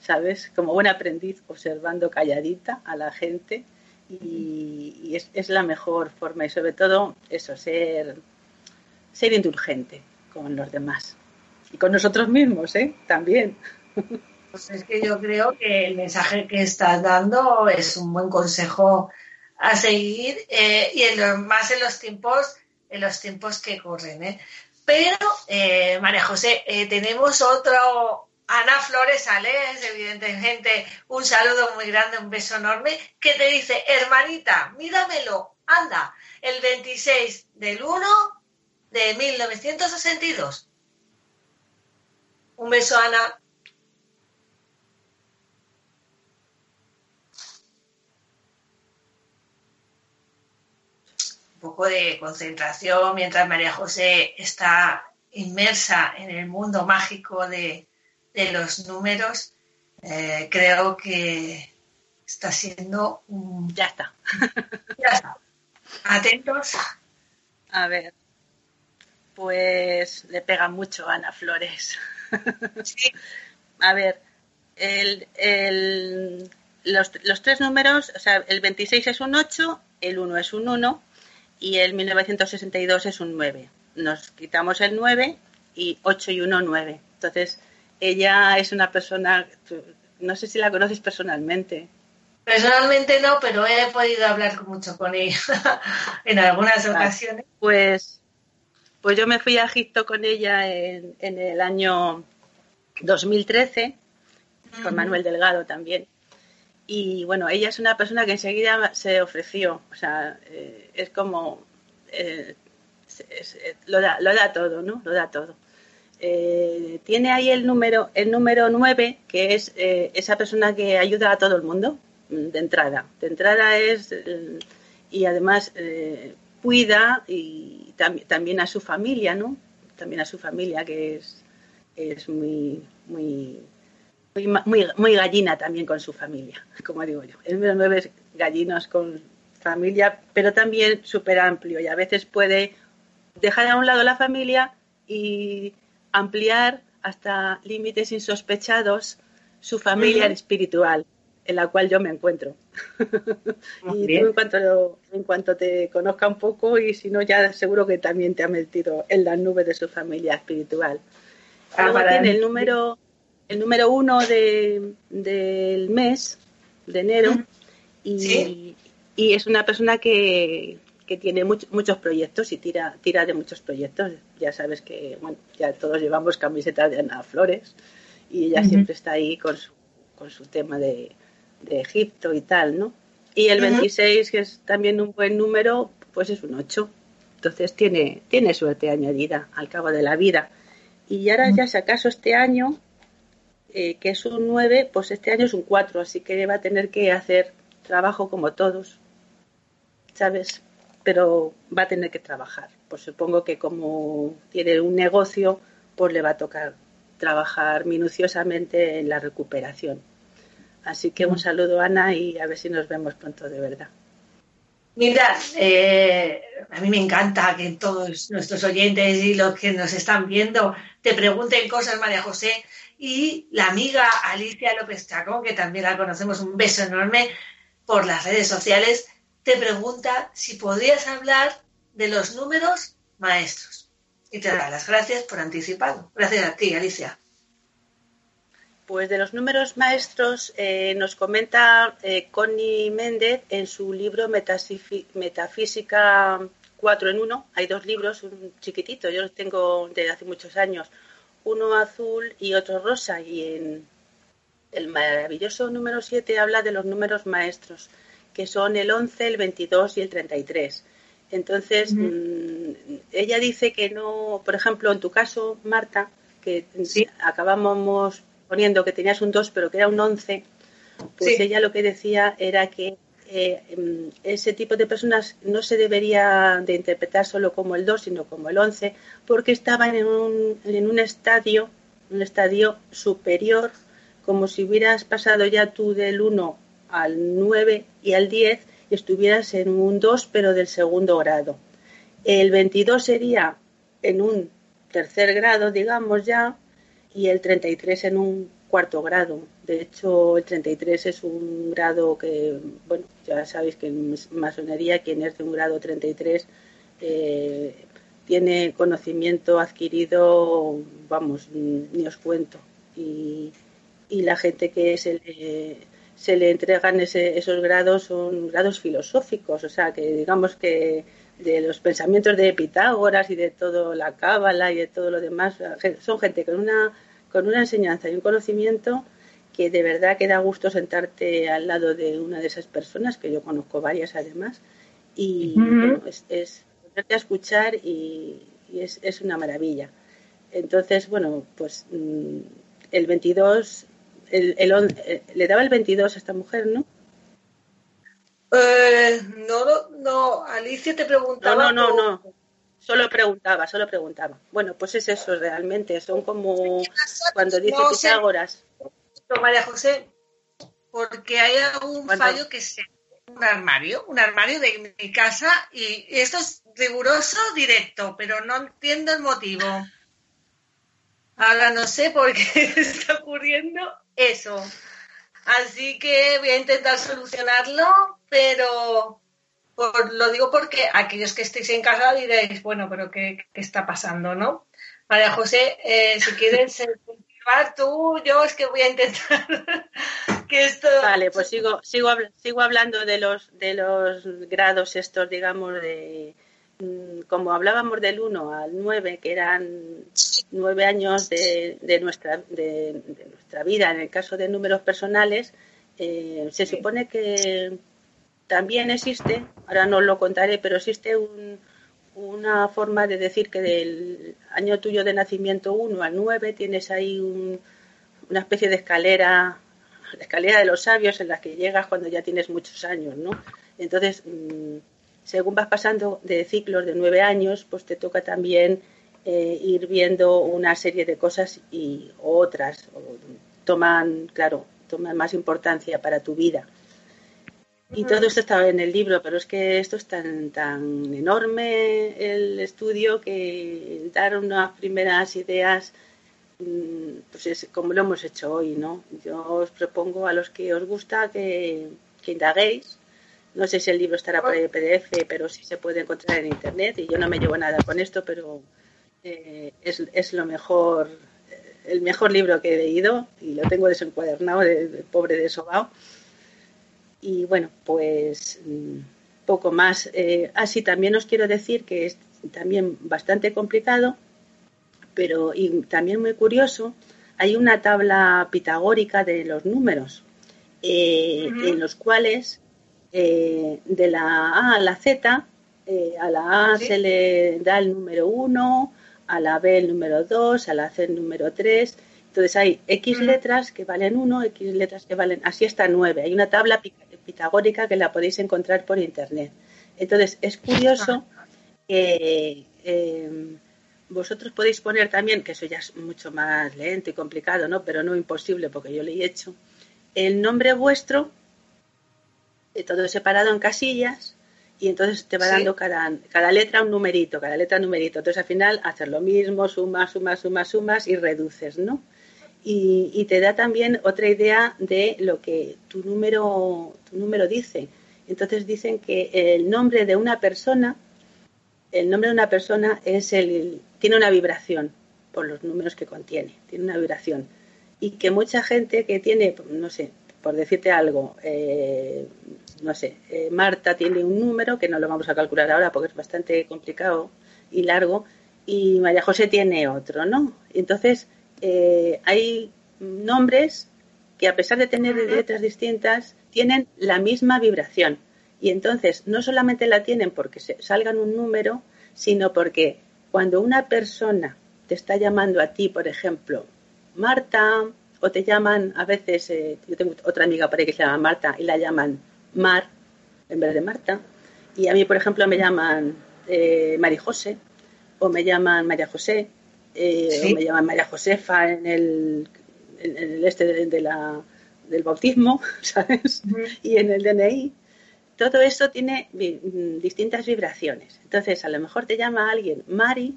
¿sabes? Como buen aprendiz, observando calladita a la gente y, es, la mejor forma y sobre todo eso, ser, ser indulgente con los demás y con nosotros mismos, ¿eh? También. Pues es que yo creo que el mensaje que estás dando es un buen consejo a seguir eh, y en más en los tiempos en los tiempos que corren. ¿eh? Pero, eh, María José, tenemos otro, Ana Flores Alés, evidentemente, un saludo muy grande, un beso enorme, que te dice, hermanita, míramelo Anda, el 26 del 1 de 1962. Un beso, Ana. Poco de concentración mientras María José está inmersa en el mundo mágico de, los números. Eh, creo que está siendo un... Ya está. *laughs* ya está. Atentos. A ver. Pues le pega mucho a Ana Flores. Sí. *laughs* A ver, el, los, los, tres números, o sea, el 26 es un 8, el 1 es un 1 y el 1962 es un 9. Nos quitamos el 9 y 8 y 1, 9. Entonces, ella es una persona, no sé si la conoces personalmente. Personalmente no, pero he podido hablar mucho con ella *laughs* en algunas ocasiones. Pues, pues yo me fui a Egipto con ella en, el año 2013, con Manuel Delgado también. Y bueno, ella es una persona que enseguida se ofreció, o sea, eh, es como, eh, lo, da, lo da todo, ¿no? Lo da todo. Eh, tiene ahí el número, el número 9, que es esa persona que ayuda a todo el mundo de entrada. De entrada es, y además cuida y también a su familia, ¿no? También a su familia, que es, es muy, muy, muy, muy, gallina también con su familia, *laughs* como digo yo. El número nueve es gallinos con familia, pero también súper amplio y a veces puede dejar a un lado la familia y ampliar hasta límites insospechados su familia espiritual en la cual yo me encuentro. *laughs* y tú en cuanto, en cuanto te conozca un poco y si no ya seguro que también te ha metido en las nubes de su familia espiritual. Ah, Luego tiene el número, el número uno de, del mes de enero y, y, es una persona que, que tiene muchos proyectos y tira, tira de muchos proyectos. Ya sabes que bueno, ya todos llevamos camisetas de Ana Flores y ella siempre está ahí con su, con su tema de, de Egipto y tal, ¿no? Y el 26, que es también un buen número, pues es un 8. Entonces tiene, tiene suerte añadida al cabo de la vida. Y ahora ya si acaso este año, eh, que es un 9, pues este año es un 4, así que va a tener que hacer trabajo como todos, ¿sabes? Pero va a tener que trabajar. Pues supongo que como tiene un negocio, pues le va a tocar trabajar minuciosamente en la recuperación. Así que un saludo, Ana, y a ver si nos vemos pronto de verdad. Mira, eh, a mí me encanta que todos nuestros oyentes y los que nos están viendo te pregunten cosas, María José. Y la amiga Alicia López Chacón, que también la conocemos, un beso enorme por las redes sociales, te pregunta si podrías hablar de los números maestros. Y te da las gracias por anticipado. Gracias a ti, Alicia. Pues de los números maestros eh, nos comenta eh, Connie Méndez en su libro Metafísica 4 en 1. Hay dos libros, un chiquitito, yo los tengo desde hace muchos años, uno azul y otro rosa. Y en el maravilloso número 7 habla de los números maestros, que son el 11, el 22 y el 33. Entonces, mm, ella dice que no, por ejemplo, en tu caso, Marta, que acabamos poniendo que tenías un 2 pero que era un 11, pues ella lo que decía era que em, ese tipo de personas no se debería de interpretar solo como el 2, sino como el 11, porque estaban en un, en un estadio, un estadio superior, como si hubieras pasado ya tú del 1 al 9 y al 10 y estuvieras en un 2, pero del segundo grado. El 22 sería en un tercer grado, digamos ya, y el 33 en un cuarto grado. De hecho, el 33 es un grado que, bueno, ya sabéis que en masonería quien es de un grado 33 eh, tiene conocimiento adquirido, vamos, ni os cuento. Y, la gente que se le, entregan esos grados son grados filosóficos, o sea, que digamos que de los pensamientos de Pitágoras y de todo la cábala y de todo lo demás. Son gente con una, con una enseñanza y un conocimiento que de verdad que da gusto sentarte al lado de una de esas personas, que yo conozco varias además, Y es, es a escuchar y, es, una maravilla. Entonces, bueno, pues mm, el 22, el, eh, le daba el 22 a esta mujer, ¿no? Eh, no, no, Alicia te preguntaba. No, no, no, no. Solo preguntaba, solo preguntaba. Bueno, pues es eso realmente. Son como cuando dice Pitágoras. María José, porque hay algún fallo que se un armario, un armario de mi casa y esto es riguroso directo, pero no entiendo el motivo. Ahora no sé por qué *laughs* está ocurriendo eso. Así que voy a intentar solucionarlo, pero lo digo porque aquellos que estéis en casa diréis, bueno, pero ¿qué, está pasando, no? María José, eh, si quieres *laughs* continuar tú, yo es que voy a intentar *laughs* que esto... Vale, pues sigo, sigo, sigo hablando de los, de los grados estos, digamos, de mm, como hablábamos del 1 al 9, que eran nueve años de, de nuestra, de, nuestra vida, en el caso de números personales, eh, se supone que también existe, ahora no lo contaré, pero existe una forma de decir que del año tuyo de nacimiento 1 al 9 tienes ahí una especie de escalera, la escalera de los sabios en la que llegas cuando ya tienes muchos años, ¿no? Entonces, mm, según vas pasando de ciclos de nueve años, pues te toca también eh, ir viendo una serie de cosas y otras toman, claro, toman más importancia para tu vida. Y todo esto estaba en el libro, pero es que esto es tan, tan enorme el estudio que dar unas primeras ideas, mm, pues es como lo hemos hecho hoy, ¿no? Yo os propongo a los que os gusta que, indaguéis. No sé si el libro estará por el PDF, pero sí se puede encontrar en Internet y yo no me llevo nada con esto, pero eh, es, es, lo mejor, el mejor libro que he leído y lo tengo desencuadernado de, de pobre de Sobao y bueno, pues mm, poco más. Eh, así también os quiero decir que es también bastante complicado, pero y también muy curioso. Hay una tabla pitagórica de los números, eh, en los cuales eh, de la A a la Z, a la A se le da el número 1, a la B el número 2, a la C el número 3. Entonces hay X letras que valen 1, X letras que valen, así hasta 9. Hay una tabla pitagórica que la podéis encontrar por internet. Entonces, es curioso que eh, vosotros podéis poner también, que eso ya es mucho más lento y complicado, ¿no? Pero no imposible porque yo lo he hecho, el nombre vuestro, todo separado en casillas, y entonces te va dando cada, cada letra un numerito, cada letra un numerito. Entonces al final hacer lo mismo, sumas, sumas, sumas, sumas y reduces, ¿no? Y, te da también otra idea de lo que tu número, tu número dice. Entonces dicen que el nombre de una persona, el nombre de una persona es el, tiene una vibración por los números que contiene, tiene una vibración. Y que mucha gente que tiene, no sé, por decirte algo, eh, no sé, eh, Marta tiene un número que no lo vamos a calcular ahora porque es bastante complicado y largo, y María José tiene otro, ¿no? Entonces, eh, hay nombres que a pesar de tener letras distintas, tienen la misma vibración. Y entonces no solamente la tienen porque se salgan un número, sino porque cuando una persona te está llamando a ti, por ejemplo, Marta, o te llaman a veces, eh, yo tengo otra amiga por ahí que se llama Marta y la llaman Mar en vez de Marta, y a mí, por ejemplo, me llaman eh, María José o me llaman María José, eh, me llaman María Josefa en el, en el este de, la, del bautismo, *laughs* ¿sabes? Y en el DNI. Todo esto tiene distintas vibraciones. Entonces, a lo mejor te llama alguien Mari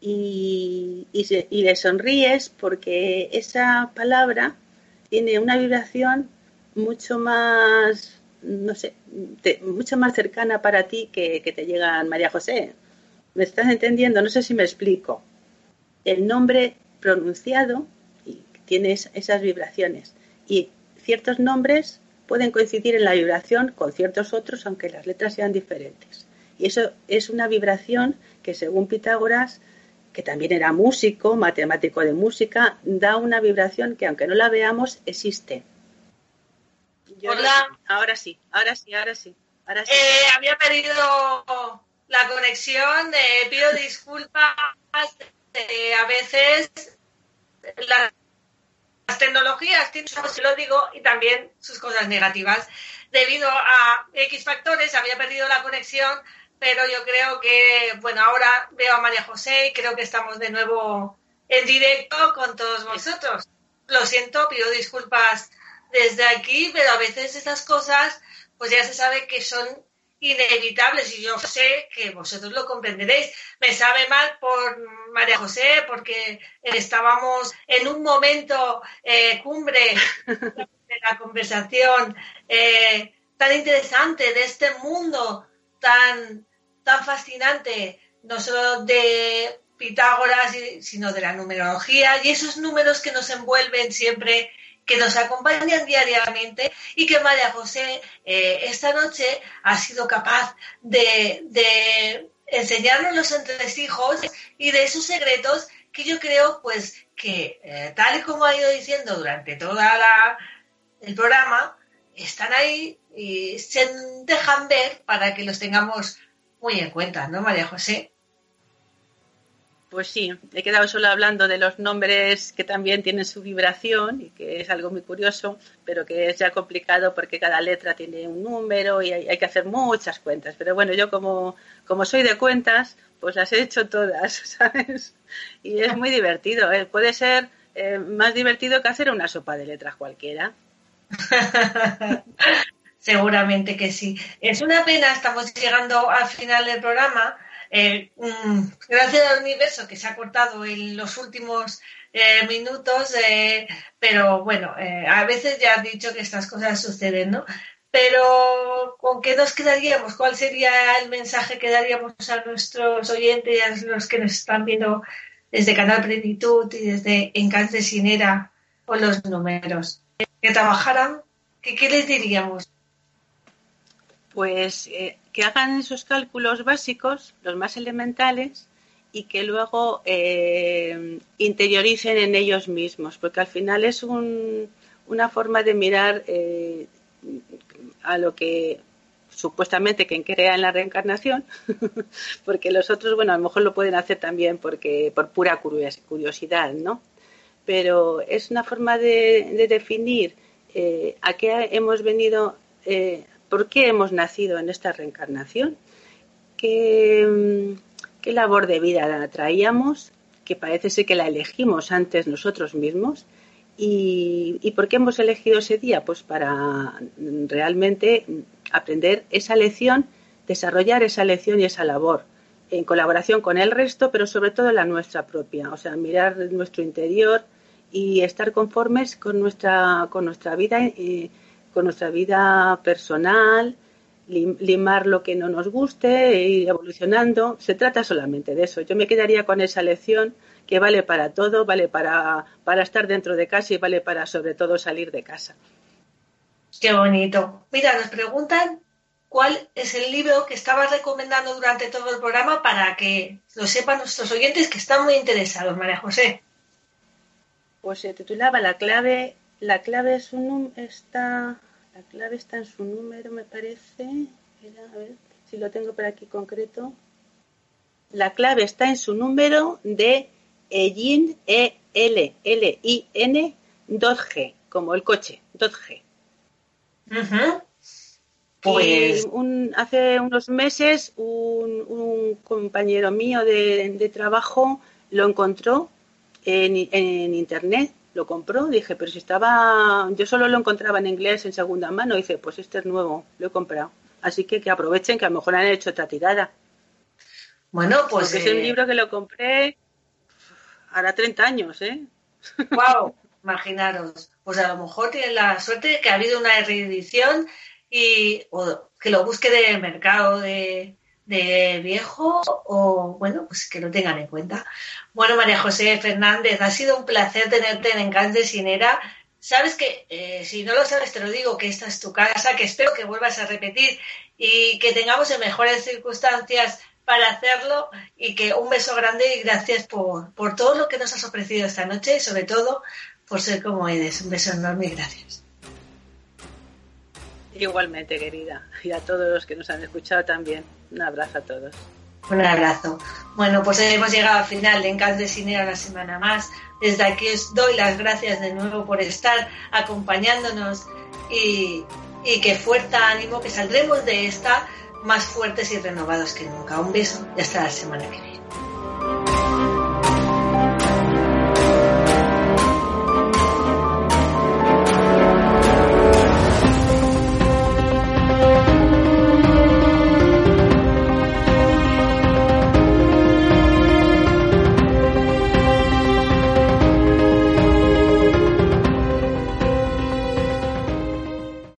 y, y, le sonríes porque esa palabra tiene una vibración mucho más, no sé, mucho más cercana para ti que, que te llega María José. ¿Me estás entendiendo? No sé si me explico el nombre pronunciado tiene esas vibraciones y ciertos nombres pueden coincidir en la vibración con ciertos otros aunque las letras sean diferentes. Y eso es una vibración que según Pitágoras, que también era músico, matemático de música, da una vibración que aunque no la veamos existe. Hola. ahora sí, ahora sí, ahora sí. Eh, había perdido la conexión, eh, pido disculpas, eh, a veces las tecnologías tienen, lo digo, y también sus cosas negativas. Debido a X factores había perdido la conexión, pero yo creo que, bueno, ahora veo a María José y creo que estamos de nuevo en directo con todos vosotros. Lo siento, pido disculpas desde aquí, pero a veces esas cosas, pues ya se sabe que son inevitables y yo sé que vosotros lo comprenderéis. Me sabe mal por María José porque estábamos en un momento eh, cumbre *laughs* de la conversación eh, tan interesante de este mundo tan, tan fascinante, no solo de Pitágoras, sino de la numerología y esos números que nos envuelven siempre que nos acompañan diariamente y que María José eh, esta noche ha sido capaz de, enseñarnos los entresijos y de esos secretos que yo creo pues que eh, tal y como ha ido diciendo durante toda la, el programa están ahí y se dejan ver para que los tengamos muy en cuenta, ¿no, María José? Pues sí, he quedado solo hablando de los nombres que también tienen su vibración y que es algo muy curioso, pero que es ya complicado porque cada letra tiene un número y hay, que hacer muchas cuentas. Pero bueno, yo como, como soy de cuentas, pues las he hecho todas, *laughs* ¿sabes? Y es muy divertido. ¿eh? Puede ser eh, más divertido que hacer una sopa de letras cualquiera. *laughs* Seguramente que sí. Es una pena, estamos llegando al final del programa eh, mm, gracias al universo que se ha cortado en los últimos eh, minutos, eh, pero bueno, a veces ya has dicho que estas cosas suceden, ¿no? Pero ¿con qué nos quedaríamos? ¿Cuál sería el mensaje que daríamos a nuestros oyentes, a los que nos están viendo desde Canal Plenitud y desde Encante Sinera o los números? ¿Que trabajaran? ¿Qué, qué les diríamos? Pues que hagan esos cálculos básicos, los más elementales, y que luego eh, interioricen en ellos mismos, porque al final es una forma de mirar eh, a lo que supuestamente quien crea en la reencarnación, *laughs* porque los otros, bueno, a lo mejor lo pueden hacer también porque por pura curiosidad, ¿no? Pero es una forma de, definir eh, a qué hemos venido ¿Por qué hemos nacido en esta reencarnación? ¿Qué, labor de vida traíamos? Que parece ser que la elegimos antes nosotros mismos. ¿Y, por qué hemos elegido ese día? Pues para realmente aprender esa lección, desarrollar esa lección y esa labor en colaboración con el resto, pero sobre todo la nuestra propia. O sea, mirar nuestro interior y estar conformes con nuestra, con nuestra vida. Eh, con nuestra vida personal, limar lo que no nos guste, e ir evolucionando. Se trata solamente de eso. Yo me quedaría con esa lección que vale para todo, vale para, para estar dentro de casa y vale para sobre todo salir de casa. Qué bonito. Mira, nos preguntan cuál es el libro que estabas recomendando durante todo el programa para que lo sepan nuestros oyentes que están muy interesados, María José. Pues se titulaba La clave la clave es un, está, la clave está en su número, me parece. a ver si lo tengo por aquí concreto. La clave está en su número de ELIN, E L L I N 2G, como el coche, 2G. Pues hace unos meses un, compañero mío de, trabajo lo encontró en, en internet lo compró, dije, pero si estaba, yo solo lo encontraba en inglés en segunda mano, dice, pues este es nuevo, lo he comprado. Así que que aprovechen que a lo mejor han hecho otra tirada. Bueno, pues... es un eh, libro que lo compré hará 30 años, ¿eh? *laughs* ¡Wow! Imaginaros. Pues a lo mejor tienen la suerte de que ha habido una reedición y o que lo busque de mercado de, de viejo o, bueno, pues que lo tengan en cuenta. Bueno, María José Fernández, ha sido un placer tenerte en Encante Sinera. Sabes que, eh, si no lo sabes, te lo digo, que esta es tu casa, que espero que vuelvas a repetir y que tengamos en mejores circunstancias para hacerlo y que un beso grande y gracias por, por todo lo que nos has ofrecido esta noche y sobre todo por ser como eres. Un beso enorme y gracias. Igualmente, querida. Y a todos los que nos han escuchado también. Un abrazo a todos. Un abrazo. Bueno, pues hemos llegado al final de Encanto Cineo una semana más. Desde aquí os doy las gracias de nuevo por estar acompañándonos y, y que fuerza ánimo, que saldremos de esta más fuertes y renovados que nunca. Un beso y hasta la semana que viene.